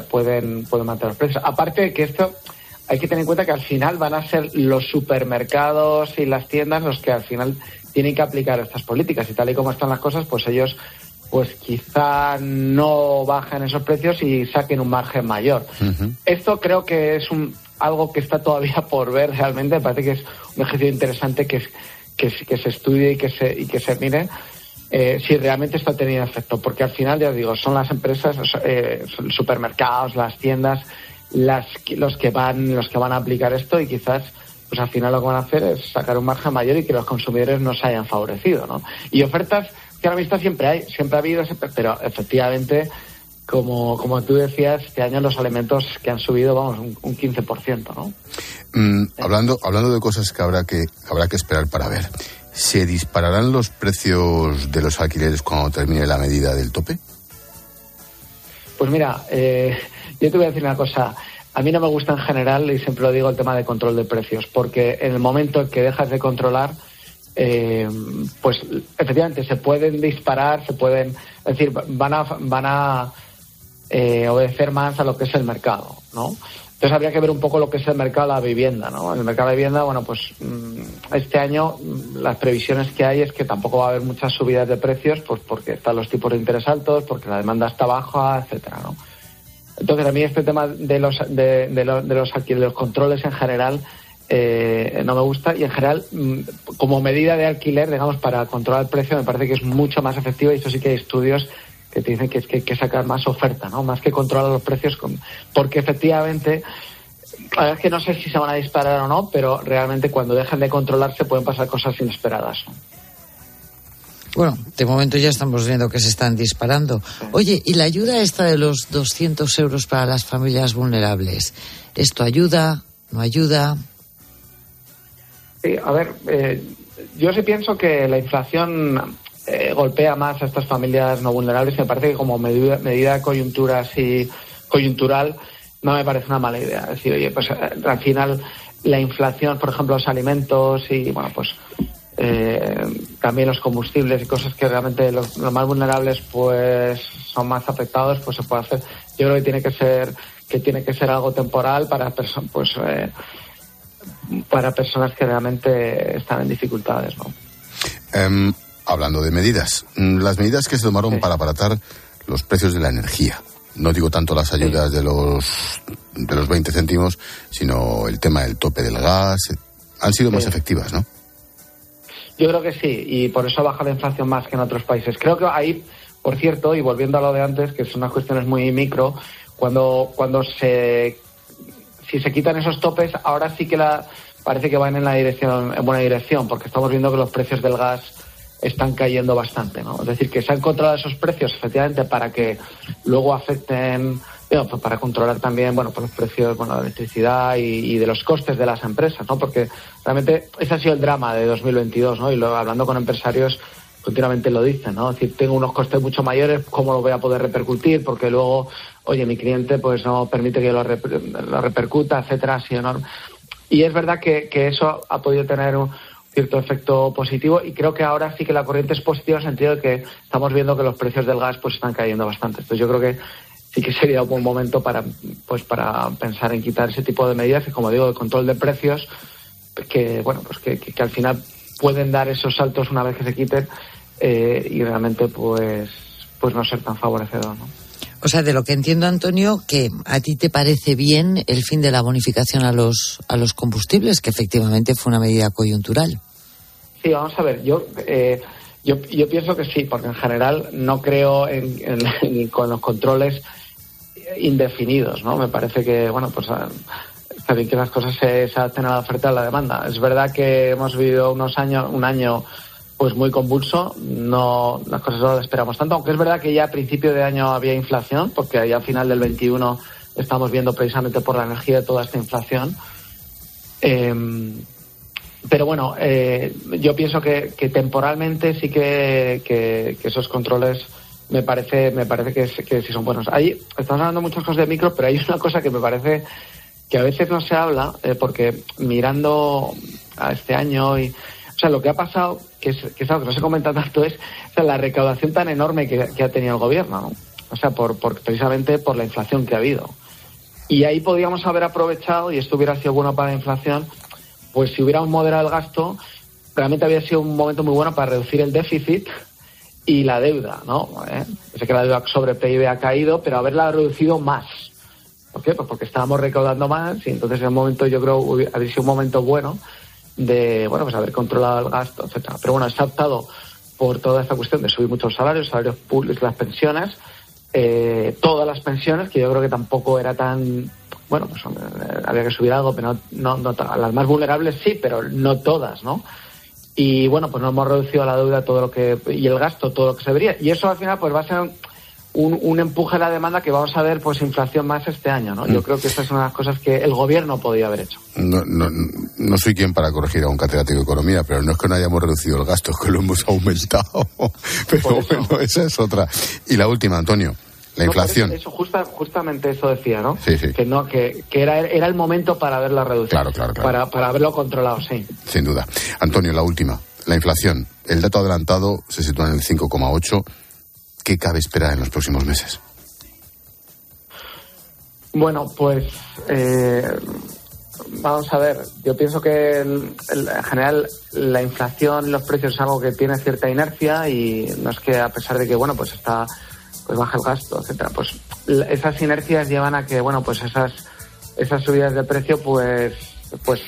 pueden, pueden mantener los precios. Aparte que esto hay que tener en cuenta que al final van a ser los supermercados y las tiendas los que al final tienen que aplicar estas políticas y tal y como están las cosas, pues ellos pues quizá no bajen esos precios y saquen un margen mayor. Esto creo que es un, algo que está todavía por ver realmente, me parece que es un ejercicio interesante que, que, que se estudie y que se, y que se mire eh, si realmente está teniendo efecto, porque al final, ya digo, son las empresas, eh, supermercados, las tiendas, las, los que van, los que van a aplicar esto y quizás, pues al final lo que van a hacer es sacar un margen mayor y que los consumidores no se hayan favorecido, ¿no? Y ofertas que a la vista siempre hay, siempre ha habido, pero efectivamente, como, como tú decías, este año los alimentos que han subido, vamos, un, un 15%, ¿no? Mm, hablando, hablando de cosas que habrá que, habrá que esperar para ver. ¿Se dispararán los precios de los alquileres cuando termine la medida del tope? Pues mira, eh, yo te voy a decir una cosa. A mí no me gusta en general, y siempre lo digo, el tema de control de precios, porque en el momento en que dejas de controlar, eh, pues efectivamente se pueden disparar, se pueden, es decir, van a, van a eh, obedecer más a lo que es el mercado, ¿no? Entonces habría que ver un poco lo que es el mercado de la vivienda, ¿no? En el mercado de la vivienda, bueno, pues mm, este año mm, las previsiones que hay es que tampoco va a haber muchas subidas de precios, pues porque están los tipos de interés altos, porque la demanda está baja, etcétera, ¿no? Entonces a mí este tema de los de, los, de los, de los controles en general eh, no me gusta y en general mm, como medida de alquiler, digamos, para controlar el precio me parece que es mucho más efectivo y eso sí que hay estudios que te dicen que es que hay que sacar más oferta, ¿no? Más que controlar los precios, porque efectivamente, la verdad es que no sé si se van a disparar o no, pero realmente cuando dejan de controlarse pueden pasar cosas inesperadas. Bueno, de momento ya estamos viendo que se están disparando. Oye, ¿y la ayuda esta de los 200 euros para las familias vulnerables? ¿Esto ayuda? ¿No ayuda? Sí, a ver, eh, yo sí pienso que la inflación eh, golpea más a estas familias no vulnerables. Me parece que como medida, medida coyuntura así, coyuntural no me parece una mala idea. Es decir, oye, pues eh, al final la inflación, por ejemplo, los alimentos y, bueno, pues eh, también los combustibles y cosas que realmente los, más vulnerables pues son más afectados, pues se puede hacer. Yo creo que tiene que ser que tiene que ser algo temporal para personas pues para personas que realmente están en dificultades, ¿no? Em, hablando de medidas, mm, las medidas que se tomaron para aparatar los precios de la energía. No digo tanto las ayudas de los de los 20 céntimos, sino el tema del tope del gas. Han sido más efectivas, ¿no? Yo creo que sí, y por eso baja la inflación más que en otros países. Creo que ahí, por cierto, y volviendo a lo de antes, que son unas cuestiones muy micro, cuando, cuando se si se quitan esos topes, ahora sí que la, parece que van en la dirección, en buena dirección, porque estamos viendo que los precios del gas están cayendo bastante, ¿no? Es decir, que se han controlado esos precios efectivamente para que luego afecten, pues para controlar también, bueno, pues los precios, bueno, de electricidad y, de los costes de las empresas, ¿no? Porque realmente ese ha sido el drama de 2022, ¿no? Y lo, hablando con empresarios continuamente lo dicen, ¿no? Es decir, tengo unos costes mucho mayores, ¿cómo lo voy a poder repercutir? Porque luego, oye, mi cliente pues no permite que lo, lo repercuta, etcétera, así enorme. Y es verdad que, que eso ha podido tener un, cierto efecto positivo y creo que ahora sí que la corriente es positiva en el sentido de que estamos viendo que los precios del gas pues están cayendo bastante. Entonces yo creo que sí que sería un buen momento para pues para pensar en quitar ese tipo de medidas y como digo de control de precios que bueno pues que, que, al final pueden dar esos saltos una vez que se quiten eh, y realmente pues pues no ser tan favorecedor ¿no? O sea, de lo que entiendo, Antonio, que a ti te parece bien el fin de la bonificación a los, a los combustibles, que efectivamente fue una medida coyuntural. Sí, vamos a ver, yo, eh, yo, yo pienso que sí, porque en general no creo en, con los controles indefinidos, ¿no? Me parece que, bueno, pues ah, está bien que las cosas se, se adapten a la oferta y a la demanda. Es verdad que hemos vivido unos años, un año pues muy convulso, no las cosas no las esperamos tanto, aunque es verdad que ya a principio de año había inflación, porque ya a final del 21 estamos viendo precisamente por la energía toda esta inflación. Eh, pero bueno, eh, yo pienso que, temporalmente sí que, esos controles me parece me parece que, que sí son buenos. Ahí estamos hablando muchas cosas de micro, pero hay una cosa que me parece que a veces no se habla, eh, porque mirando a este año y o sea, lo que ha pasado, que es, que algo que no se comenta tanto, es la recaudación tan enorme que, ha tenido el gobierno, ¿no? O sea, por, por, precisamente por la inflación que ha habido. Y ahí podríamos haber aprovechado, y esto hubiera sido bueno para la inflación, pues si hubiéramos moderado el gasto, realmente había sido un momento muy bueno para reducir el déficit y la deuda, ¿no? ¿Eh? Sé que la deuda sobre PIB ha caído, pero haberla reducido más. ¿Por qué? Pues porque estábamos recaudando más y entonces en el momento yo creo habría sido un momento bueno de, bueno, pues haber controlado el gasto, etcétera. Pero bueno, está optado por toda esta cuestión de subir muchos salarios, salarios públicos, las pensiones, eh, todas las pensiones, que yo creo que tampoco era tan bueno, pues había que subir algo, pero no, no, las más vulnerables sí, pero no todas, ¿no? Y bueno, pues no hemos reducido la deuda todo lo que y el gasto todo lo que se debería. Y eso al final pues va a ser un, un empuje a la demanda que vamos a ver pues inflación más este año, ¿no? Yo mm. creo que estas son las cosas que el gobierno podía haber hecho. No, no, no soy quien para corregir a un catedrático de economía, pero no es que no hayamos reducido el gasto, es que lo hemos aumentado. pero bueno, esa es otra. Y la última, Antonio. La inflación. Eso, justamente eso decía, ¿no? Sí, sí. Que, no, que, que era, era el momento para haberla reducido. Claro, claro, claro. Para, para haberlo controlado, sí. Sin duda. Antonio, la última. La inflación. El dato adelantado se sitúa en el 5,8. ¿Qué cabe esperar en los próximos meses? Bueno, pues eh, vamos a ver. Yo pienso que en general la inflación, los precios es algo que tiene cierta inercia y no es que a pesar de que bueno pues está pues baja el gasto, etcétera. Pues esas inercias llevan a que bueno pues esas esas subidas de precio pues pues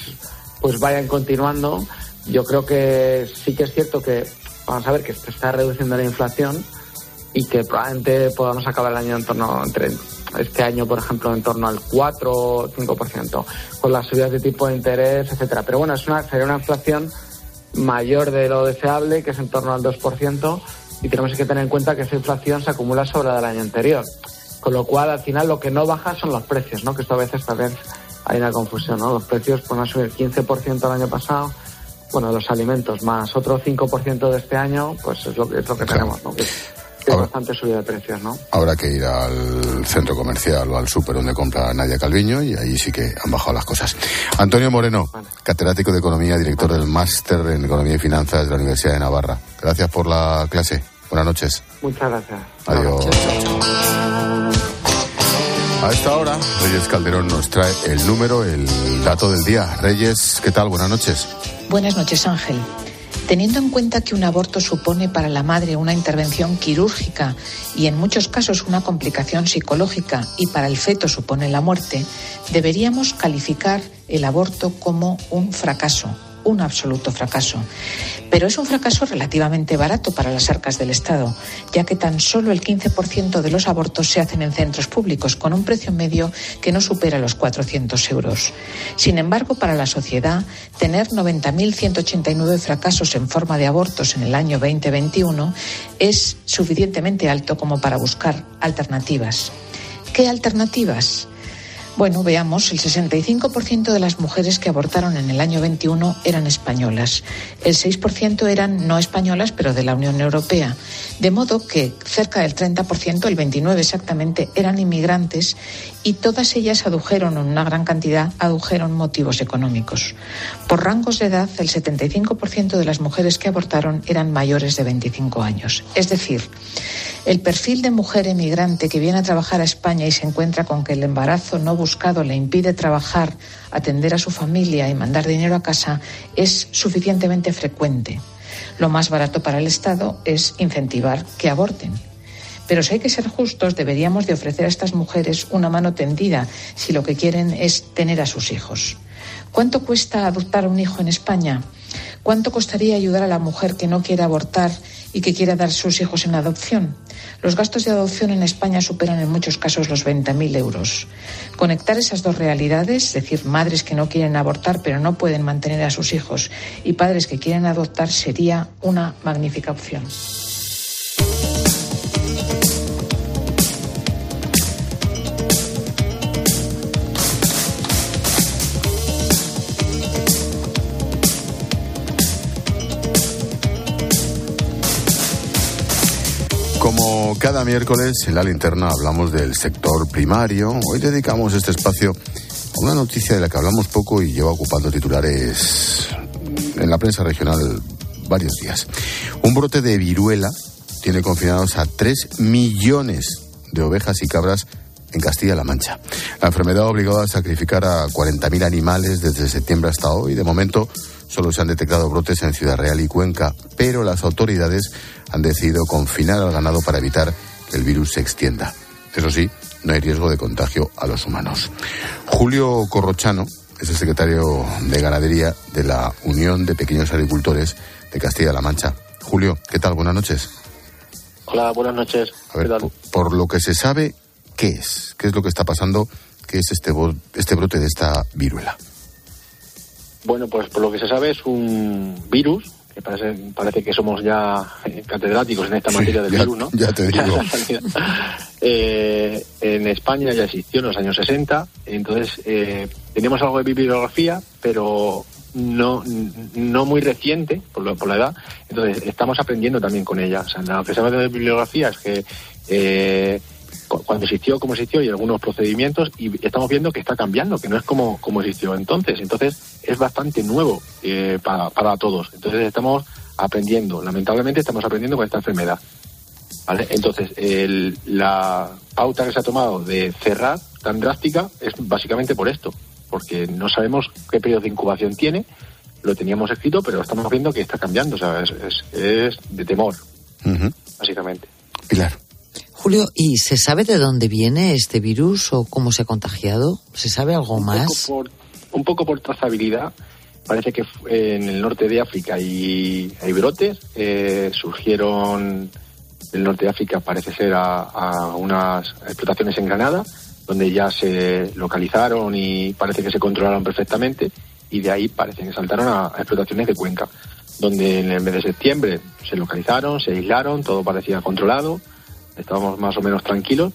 pues vayan continuando. Yo creo que sí que es cierto que vamos a ver que se está reduciendo la inflación y que probablemente podamos acabar el año en torno entre este año, por ejemplo, en torno al 4 o 5%, con las subidas de tipo de interés, etcétera. Pero bueno, es una, sería una inflación mayor de lo deseable, que es en torno al 2%, y tenemos que tener en cuenta que esa inflación se acumula sobre la del año anterior. Con lo cual, al final, lo que no baja son los precios, ¿no? Que esto a veces también hay una confusión, ¿no? Los precios van a subir 15% el año pasado, bueno, los alimentos más otro 5% de este año, pues es lo que, es lo que tenemos, ¿no? Bastante subida de precios, ¿no? Habrá que ir al centro comercial o al súper donde compra Nadia Calviño y ahí sí que han bajado las cosas. Antonio Moreno, catedrático de Economía, director del Máster en Economía y Finanzas de la Universidad de Navarra. Gracias por la clase. Buenas noches. Muchas gracias. Adiós. A esta hora, Reyes Calderón nos trae el número, el dato del día. Reyes, ¿qué tal? Buenas noches. Buenas noches, Ángel. Teniendo en cuenta que un aborto supone para la madre una intervención quirúrgica y en muchos casos una complicación psicológica y para el feto supone la muerte, deberíamos calificar el aborto como un fracaso un absoluto fracaso. Pero es un fracaso relativamente barato para las arcas del Estado, ya que tan solo el 15% de los abortos se hacen en centros públicos, con un precio medio que no supera los 400 euros. Sin embargo, para la sociedad, tener 90.189 fracasos en forma de abortos en el año 2021 es suficientemente alto como para buscar alternativas. ¿Qué alternativas? Bueno, veamos, el 65% de las mujeres que abortaron en el año 21 eran españolas. El 6% eran no españolas, pero de la Unión Europea. De modo que cerca del 30%, el 29% exactamente, eran inmigrantes y todas ellas adujeron, una gran cantidad, adujeron motivos económicos. Por rangos de edad, el 75% de las mujeres que abortaron eran mayores de 25 años. Es decir, el perfil de mujer emigrante que viene a trabajar a España y se encuentra con que el embarazo no buscado le impide trabajar, atender a su familia y mandar dinero a casa es suficientemente frecuente. Lo más barato para el Estado es incentivar que aborten. Pero si hay que ser justos, deberíamos de ofrecer a estas mujeres una mano tendida si lo que quieren es tener a sus hijos. ¿Cuánto cuesta adoptar un hijo en España? ¿Cuánto costaría ayudar a la mujer que no quiere abortar y que quiera dar sus hijos en adopción? Los gastos de adopción en España superan en muchos casos los 20.000 euros. Conectar esas dos realidades, es decir, madres que no quieren abortar pero no pueden mantener a sus hijos y padres que quieren adoptar, sería una magnífica opción. Cada miércoles en la linterna hablamos del sector primario, hoy dedicamos este espacio a una noticia de la que hablamos poco y lleva ocupando titulares en la prensa regional varios días. Un brote de viruela tiene confinados a 3 millones de ovejas y cabras en Castilla-La Mancha. La enfermedad ha obligado a sacrificar a 40.000 animales desde septiembre hasta hoy. De momento solo se han detectado brotes en Ciudad Real y Cuenca, pero las autoridades han decidido confinar al ganado para evitar que el virus se extienda. Eso sí, no hay riesgo de contagio a los humanos. Julio Corrochano es el secretario de Ganadería de la Unión de Pequeños Agricultores de Castilla-La Mancha. Julio, ¿qué tal? Buenas noches. Hola, buenas noches. A ver, por, lo que se sabe, ¿qué es? ¿Qué es lo que está pasando? ¿Qué es este, este brote de esta viruela? Bueno, pues por lo que se sabe es un virus parece, parece que somos ya catedráticos en esta materia del virus, ¿no? Ya te digo. eh, en España ya existió en los años 60, entonces eh, tenemos algo de bibliografía, pero no, no muy reciente por, por la edad, entonces estamos aprendiendo también con ella. O sea, lo que se de bibliografía es que eh, cuando existió, como existió y algunos procedimientos y estamos viendo que está cambiando, que no es como, como existió entonces. Entonces es bastante nuevo eh, para, para todos. Entonces estamos aprendiendo, lamentablemente estamos aprendiendo con esta enfermedad. ¿vale? Entonces el, la pauta que se ha tomado de cerrar tan drástica es básicamente por esto, porque no sabemos qué periodo de incubación tiene, lo teníamos escrito, pero estamos viendo que está cambiando, o sea, es, es, de temor, básicamente. Pilar. Julio, ¿y se sabe de dónde viene este virus o cómo se ha contagiado? ¿Se sabe algo un más? Poco por, un poco por trazabilidad. Parece que en el norte de África hay, hay brotes. Eh, surgieron del norte de África, parece ser, a, a, unas explotaciones en Granada, donde ya se localizaron y parece que se controlaron perfectamente. Y de ahí parece que saltaron a, a explotaciones de Cuenca, donde en el mes de septiembre se localizaron, se aislaron, todo parecía controlado estábamos más o menos tranquilos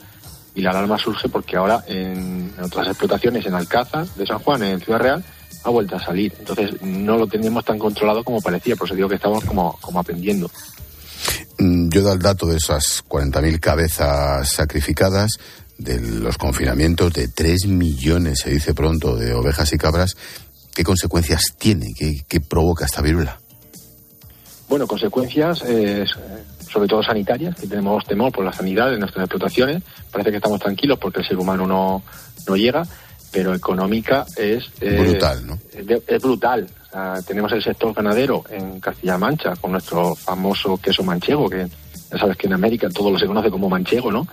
y la alarma surge porque ahora en, otras explotaciones, en Alcázar de San Juan, en Ciudad Real, ha vuelto a salir. Entonces no lo teníamos tan controlado como parecía, por eso digo que estamos como, como aprendiendo. Mm, yo da el dato de esas 40.000 cabezas sacrificadas, de los confinamientos de 3 millones, se dice pronto, de ovejas y cabras. ¿Qué consecuencias tiene? ¿Qué, qué provoca esta virula? Bueno, consecuencias eh, sobre todo sanitarias, que tenemos temor por la sanidad de nuestras explotaciones. Parece que estamos tranquilos porque el ser humano no, no llega, pero económica es... Eh, brutal, ¿no? Es, brutal. tenemos el sector ganadero en Castilla Mancha con nuestro famoso queso manchego, que ya sabes que en América todo lo se conoce como manchego, ¿no?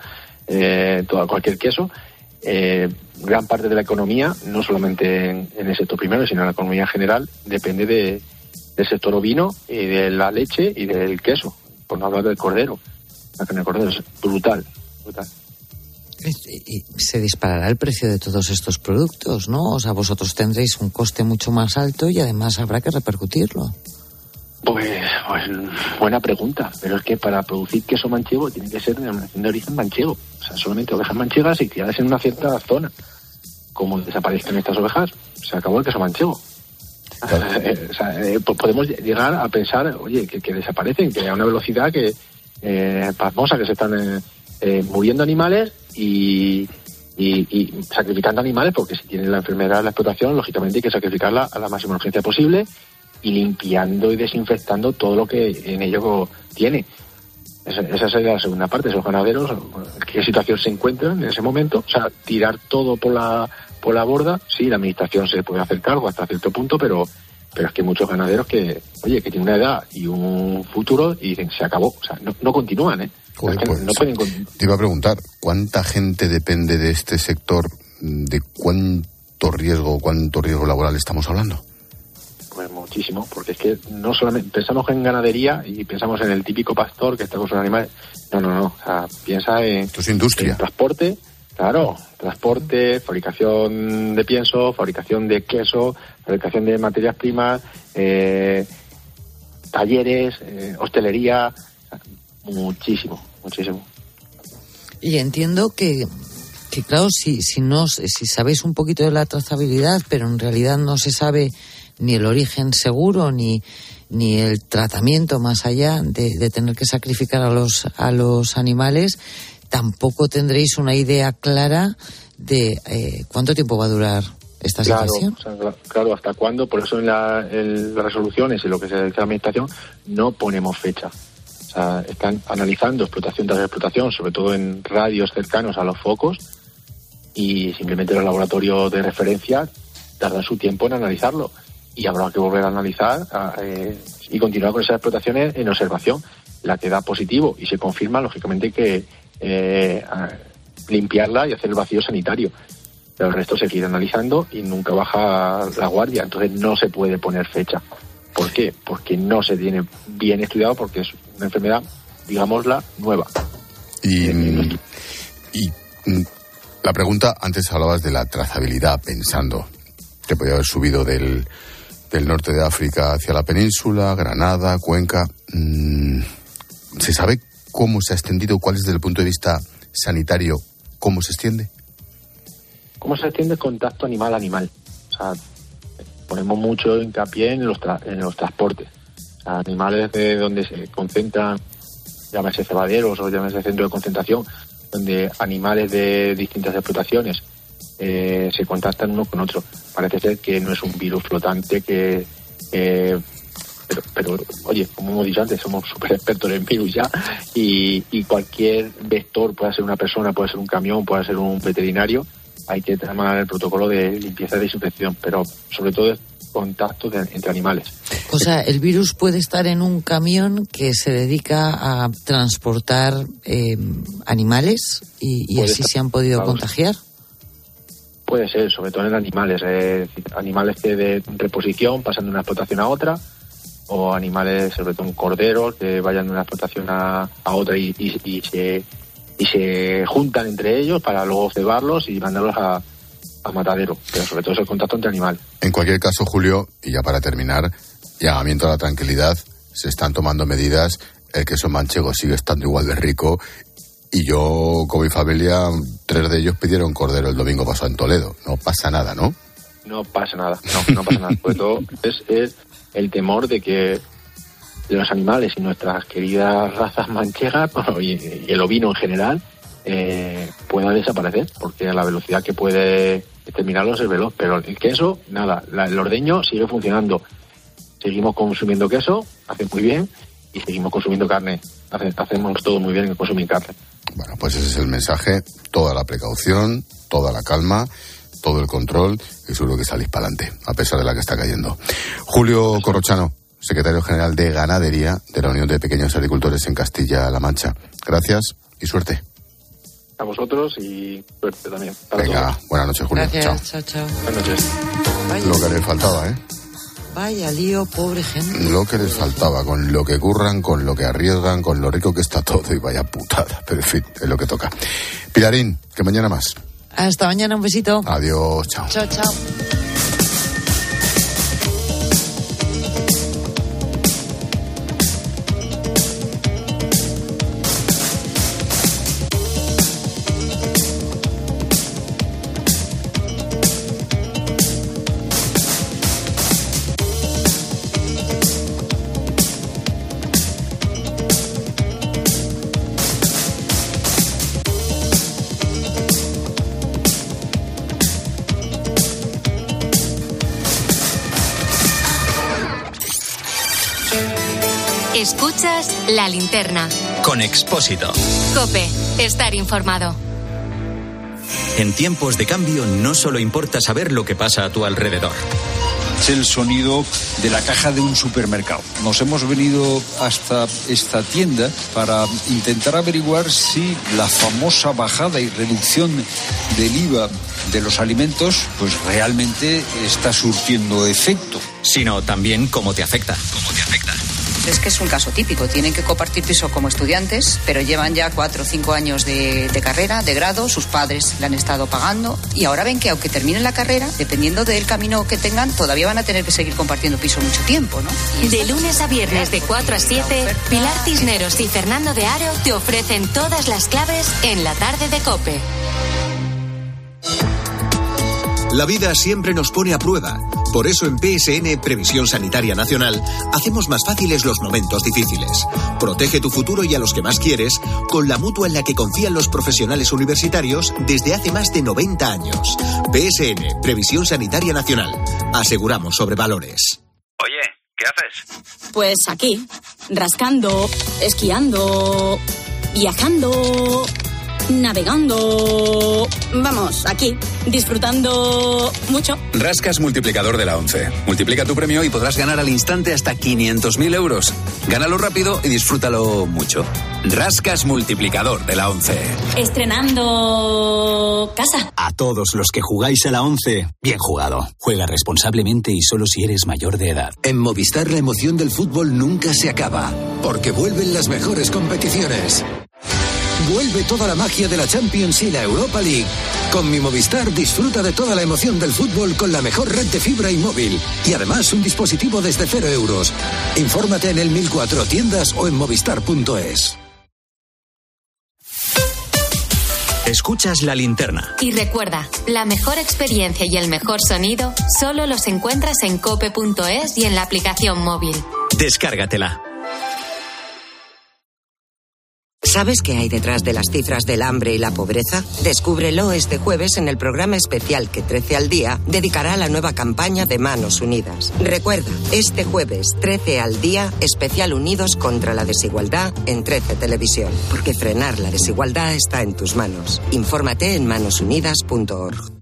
Eh, todo, cualquier queso. Eh, gran parte de la economía, no solamente en, en, el sector primero, sino en la economía general, depende de, del sector ovino y de la leche y del queso por no hablar del cordero. La carne de cordero es brutal, brutal. Y se disparará el precio de todos estos productos, ¿no? O sea, vosotros tendréis un coste mucho más alto y además habrá que repercutirlo. Pues, pues buena pregunta, pero es que para producir queso manchego tiene que ser de denominación de origen manchego. O sea, solamente ovejas manchegas y criadas en una cierta zona. Como desaparezcan estas ovejas, se acabó el queso manchego. Eh, eh, podemos llegar a pensar, oye, que, desaparecen, que a una velocidad que eh, pasmosa, que se están eh, muriendo animales y, sacrificando animales, porque si tienen la enfermedad la explotación, lógicamente hay que sacrificarla a la máxima urgencia posible y limpiando y desinfectando todo lo que en ello tiene. Esa, esa sería la segunda parte, esos ganaderos, ¿en qué situación se encuentran en ese momento? O sea, tirar todo por la por la borda, sí, la administración se puede hacer cargo hasta cierto punto, pero pero es que muchos ganaderos que, oye, que tienen una edad y un futuro y dicen, se acabó, o sea, no, continúan, ¿eh? pues, no pueden... Te iba a preguntar, ¿cuánta gente depende de este sector? ¿De cuánto riesgo, cuánto riesgo laboral estamos hablando? Pues muchísimo, porque es que no solamente pensamos en ganadería y pensamos en el típico pastor que está con sus animales. No, no, no. O sea, piensa en, Esto es industria. en transporte, Claro, transporte, fabricación de pienso, fabricación de queso, fabricación de materias primas, eh, talleres, eh, hostelería, muchísimo, muchísimo. Y entiendo que, que claro, si, si, no, si sabéis un poquito de la trazabilidad, pero en realidad no se sabe ni el origen seguro ni, ni el tratamiento más allá de, de tener que sacrificar a los, a los animales, tampoco tendréis una idea clara de eh, cuánto tiempo va a durar esta situación. claro, hasta cuándo. Por eso en, las resoluciones y lo que se dice la administración no ponemos fecha. O sea, están analizando explotación tras explotación, sobre todo en radios cercanos a los focos, y simplemente los laboratorios de referencia tardan su tiempo en analizarlo. Y habrá que volver a analizar eh, y continuar con esas explotaciones en observación. La que da positivo y se confirma, lógicamente, que eh, limpiarla y hacer el vacío sanitario. Pero el resto se quiere analizando y nunca baja la guardia, entonces no se puede poner fecha. ¿Por qué? Porque no se tiene bien estudiado, porque es una enfermedad, digámosla, nueva. Y, y mm, la pregunta, antes hablabas de la trazabilidad, pensando que podía haber subido del, del norte de África hacia la península, Granada, Cuenca. Mm, ¿Se sabe cómo se ha extendido, cuál es desde el punto de vista sanitario, cómo se extiende? ¿Cómo se extiende el contacto animal-animal? O sea, ponemos mucho hincapié en los, en los transportes. Animales de donde se concentran, llámese cebaderos o llámese centro de concentración, donde animales de distintas explotaciones eh, se contactan uno con otro. Parece ser que no es un virus flotante que pero, oye, como hemos dicho antes, somos súper expertos en virus ya y, cualquier vector puede ser una persona, puede ser un camión, puede ser un veterinario hay que tomar el protocolo de limpieza y desinfección, pero sobre todo contacto entre animales. O sea, el virus puede estar en un camión que se dedica a transportar eh, animales y, así se han podido contagiar. Puede ser, sobre todo en animales, eh, animales que de reposición pasan de una explotación a otra, o animales, sobre todo un cordero, que vayan de una explotación a, otra y, se, y se juntan entre ellos para luego cebarlos y mandarlos a, a matadero, pero sobre todo es el contacto entre animales. En cualquier caso, Julio, y ya para terminar, llamamiento a la tranquilidad, se están tomando medidas, el queso manchego sigue estando igual de rico y yo con mi familia, tres de ellos pidieron cordero el domingo pasado en Toledo. No pasa nada, ¿no? No pasa nada, no, no pasa nada. Sobre todo es, el temor de que los animales y nuestras queridas razas manchegas y, el ovino en general eh, puedan desaparecer, porque a la velocidad que puede terminarlos es veloz. Pero el queso, nada, el ordeño sigue funcionando. Seguimos consumiendo queso, hace muy bien, y seguimos consumiendo carne. hacemos todo muy bien en consumir carne. Bueno, pues ese es el mensaje. Toda la precaución, toda la calma, todo el control y seguro que salís para adelante, a pesar de la que está cayendo. Julio Corrochano, secretario general de Ganadería de la Unión de Pequeños Agricultores en Castilla-La Mancha. Gracias y suerte. A vosotros y suerte también. Venga, buenas noches, Julio. Gracias, chao, chao. Buenas noches. Lo que le faltaba, ¿eh? Vaya lío, pobre gente. Lo que les faltaba, con lo que curran, con lo que arriesgan, con lo rico que está todo y vaya putada. Pero en fin, es lo que toca. Pilarín, que mañana más. Hasta mañana, un besito. Adiós, chao. Chao, chao. La linterna. Con Expósito. Cope, estar informado. En tiempos de cambio no solo importa saber lo que pasa a tu alrededor. Es el sonido de la caja de un supermercado. Nos hemos venido hasta esta tienda para intentar averiguar si la famosa bajada y reducción del IVA de los alimentos pues realmente está surtiendo efecto. Sino también cómo te afecta. Cómo te afecta. Es que es un caso típico. Tienen que compartir piso como estudiantes, pero llevan ya cuatro o cinco años de, carrera, de grado, sus padres le han estado pagando y ahora ven que aunque terminen la carrera, dependiendo del camino que tengan, todavía van a tener que seguir compartiendo piso mucho tiempo, ¿no? De lunes a viernes de 4 a 7, Pilar Cisneros y Fernando de Aro te ofrecen todas las claves en la tarde de Cope. La vida siempre nos pone a prueba. Por eso en PSN Previsión Sanitaria Nacional hacemos más fáciles los momentos difíciles. Protege tu futuro y a los que más quieres con la mutua en la que confían los profesionales universitarios desde hace más de 90 años. PSN Previsión Sanitaria Nacional. Aseguramos sobre valores. Oye, ¿qué haces? Pues aquí, rascando, esquiando, viajando navegando. Vamos, aquí, disfrutando mucho. Rascas multiplicador de la 11. Multiplica tu premio y podrás ganar al instante hasta 500.000 euros. Gánalo rápido y disfrútalo mucho. Rascas multiplicador de la 11. Estrenando casa. A todos los que jugáis a la 11, bien jugado. Juega responsablemente y solo si eres mayor de edad. En Movistar la emoción del fútbol nunca se acaba, porque vuelven las mejores competiciones. Vuelve toda la magia de la Champions y la Europa League. Con mi Movistar disfruta de toda la emoción del fútbol con la mejor red de fibra y móvil. Y además un dispositivo desde cero euros. Infórmate en el 1004 tiendas o en movistar.es. Escuchas la linterna. Y recuerda, la mejor experiencia y el mejor sonido solo los encuentras en cope.es y en la aplicación móvil. Descárgatela. ¿Sabes qué hay detrás de las cifras del hambre y la pobreza? Descúbrelo este jueves en el programa especial que 13 al día dedicará a la nueva campaña de Manos Unidas. Recuerda, este jueves 13 al día, especial Unidos contra la desigualdad en 13 Televisión, porque frenar la desigualdad está en tus manos. Infórmate en manosunidas.org.